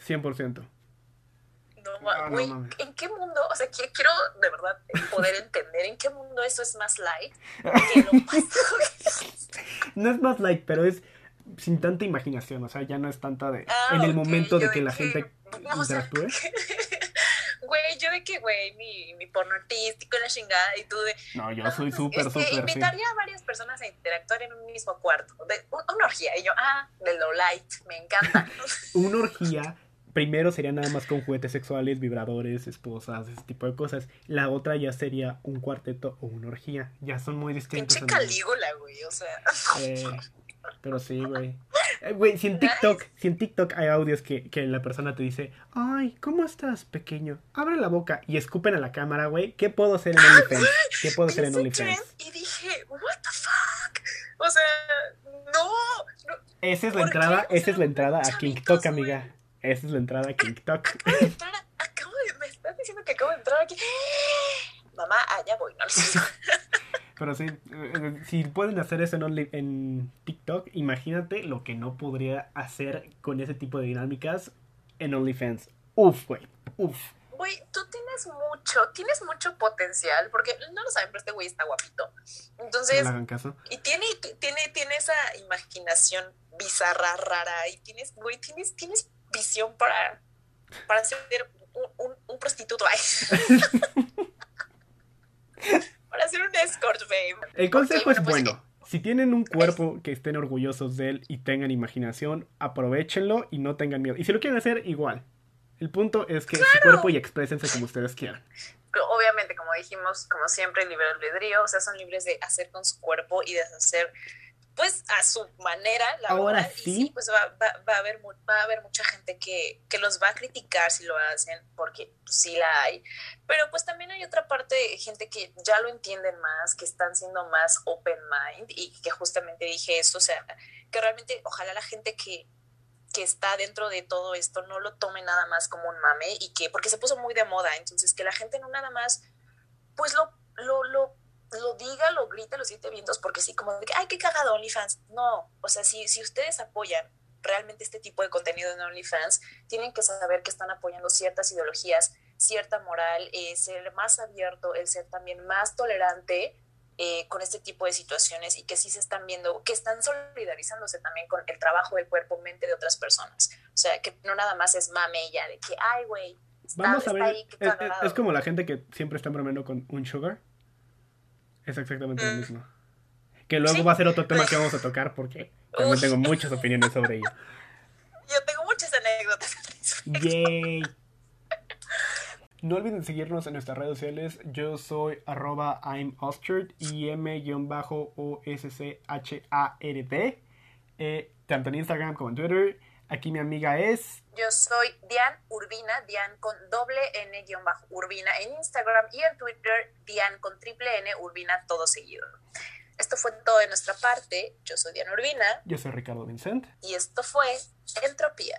100%. No, güey, ¿en qué mundo? O sea, quiero de verdad poder entender en qué mundo eso es más light que lo No es más light, pero es sin tanta imaginación, o sea, ya no es tanta de ah, en el momento de que la gente interactúe. güey, yo de que, güey, mi, mi porno artístico, la chingada, y tú de... No, yo soy súper, súper, Invitaría a varias personas a interactuar en un mismo cuarto, de una orgía, y yo, ah, de low light, me encanta. una orgía primero sería nada más con juguetes sexuales, vibradores, esposas, ese tipo de cosas. La otra ya sería un cuarteto o una orgía. Ya son muy distintos. Pinche calígula, güey, o sea. Eh, pero sí, güey. Eh, güey, si en TikTok, si en TikTok hay audios que, que la persona te dice, ay, ¿cómo estás, pequeño? Abre la boca y escupen a la cámara, güey. ¿Qué puedo hacer en OnlyFans? ¿Qué puedo hacer en OnlyFans? Y dije, what the fuck? O sea, no. esa es la entrada, esa es la entrada a TikTok, amiga. Esa es la entrada a TikTok. Acabo de entrar, acabo de, me estás diciendo que acabo de entrar aquí. Mamá, allá voy, no lo sé. Pero sí, eh, si pueden hacer eso en, Only- en TikTok, imagínate lo que no podría hacer con ese tipo de dinámicas en OnlyFans. Uf, güey. Uf. Güey, tú tienes mucho, tienes mucho potencial, porque no lo saben, pero este güey está guapito. No Entonces, le hagan caso. y tiene, tiene, tiene esa imaginación bizarra, rara, y tienes, güey, tienes, tienes visión para, para ser un, un, un prostituto. Para ser un escort, babe. El consejo es pues, bueno. Si tienen un cuerpo que estén orgullosos de él y tengan imaginación, aprovechenlo y no tengan miedo. Y si lo quieren hacer, igual. El punto es que su cuerpo y exprésense como ustedes quieran. obviamente, como dijimos, como siempre, libre albedrío, o sea, son libres de hacer con su cuerpo y de hacer, pues, a su manera, la Ahora verdad. sí. Y sí, pues va, va, va a haber, va a haber mucha gente que, que los va a criticar si lo hacen, porque pues, sí la hay. Pero pues también hay otra parte, gente que ya lo entienden más, que están siendo más open mind y que justamente dije eso, o sea, que realmente ojalá la gente que que está dentro de todo esto no lo tome nada más como un mame y que, porque se puso muy de moda, entonces que la gente no nada más, pues lo, lo, lo, lo diga, lo grita, los siete vientos, porque sí, como de que, ay, qué cagado OnlyFans. No, o sea, si, si ustedes apoyan realmente este tipo de contenido en OnlyFans, tienen que saber que están apoyando ciertas ideologías, cierta moral, eh, ser más abierto, el ser también más tolerante eh, con este tipo de situaciones y que sí se están viendo, que están solidarizándose también con el trabajo del cuerpo, mente de otras personas. O sea, que no nada más es mame ya de que, ay, güey, Vamos a está ver. ahí, Es, es como la gente que siempre está bromeando con un sugar. Es exactamente lo Mm. mismo. Que luego Sí. va a ser otro tema que vamos a tocar porque también tengo muchas opiniones sobre ello. Yo tengo muchas anécdotas. Yay. No olviden seguirnos en nuestras redes sociales. Yo soy arroba I'm y M-O-S-C-H-A-R-D. Eh, tanto en Instagram como en Twitter. Aquí mi amiga es. Yo soy Dian Urbina, Dian con doble N guion bajo Urbina en Instagram y en Twitter, Dian con triple N Urbina todo seguido. Esto fue todo de nuestra parte. Yo soy Dian Urbina Yo soy Ricardo Vincent. y esto fue Entropía.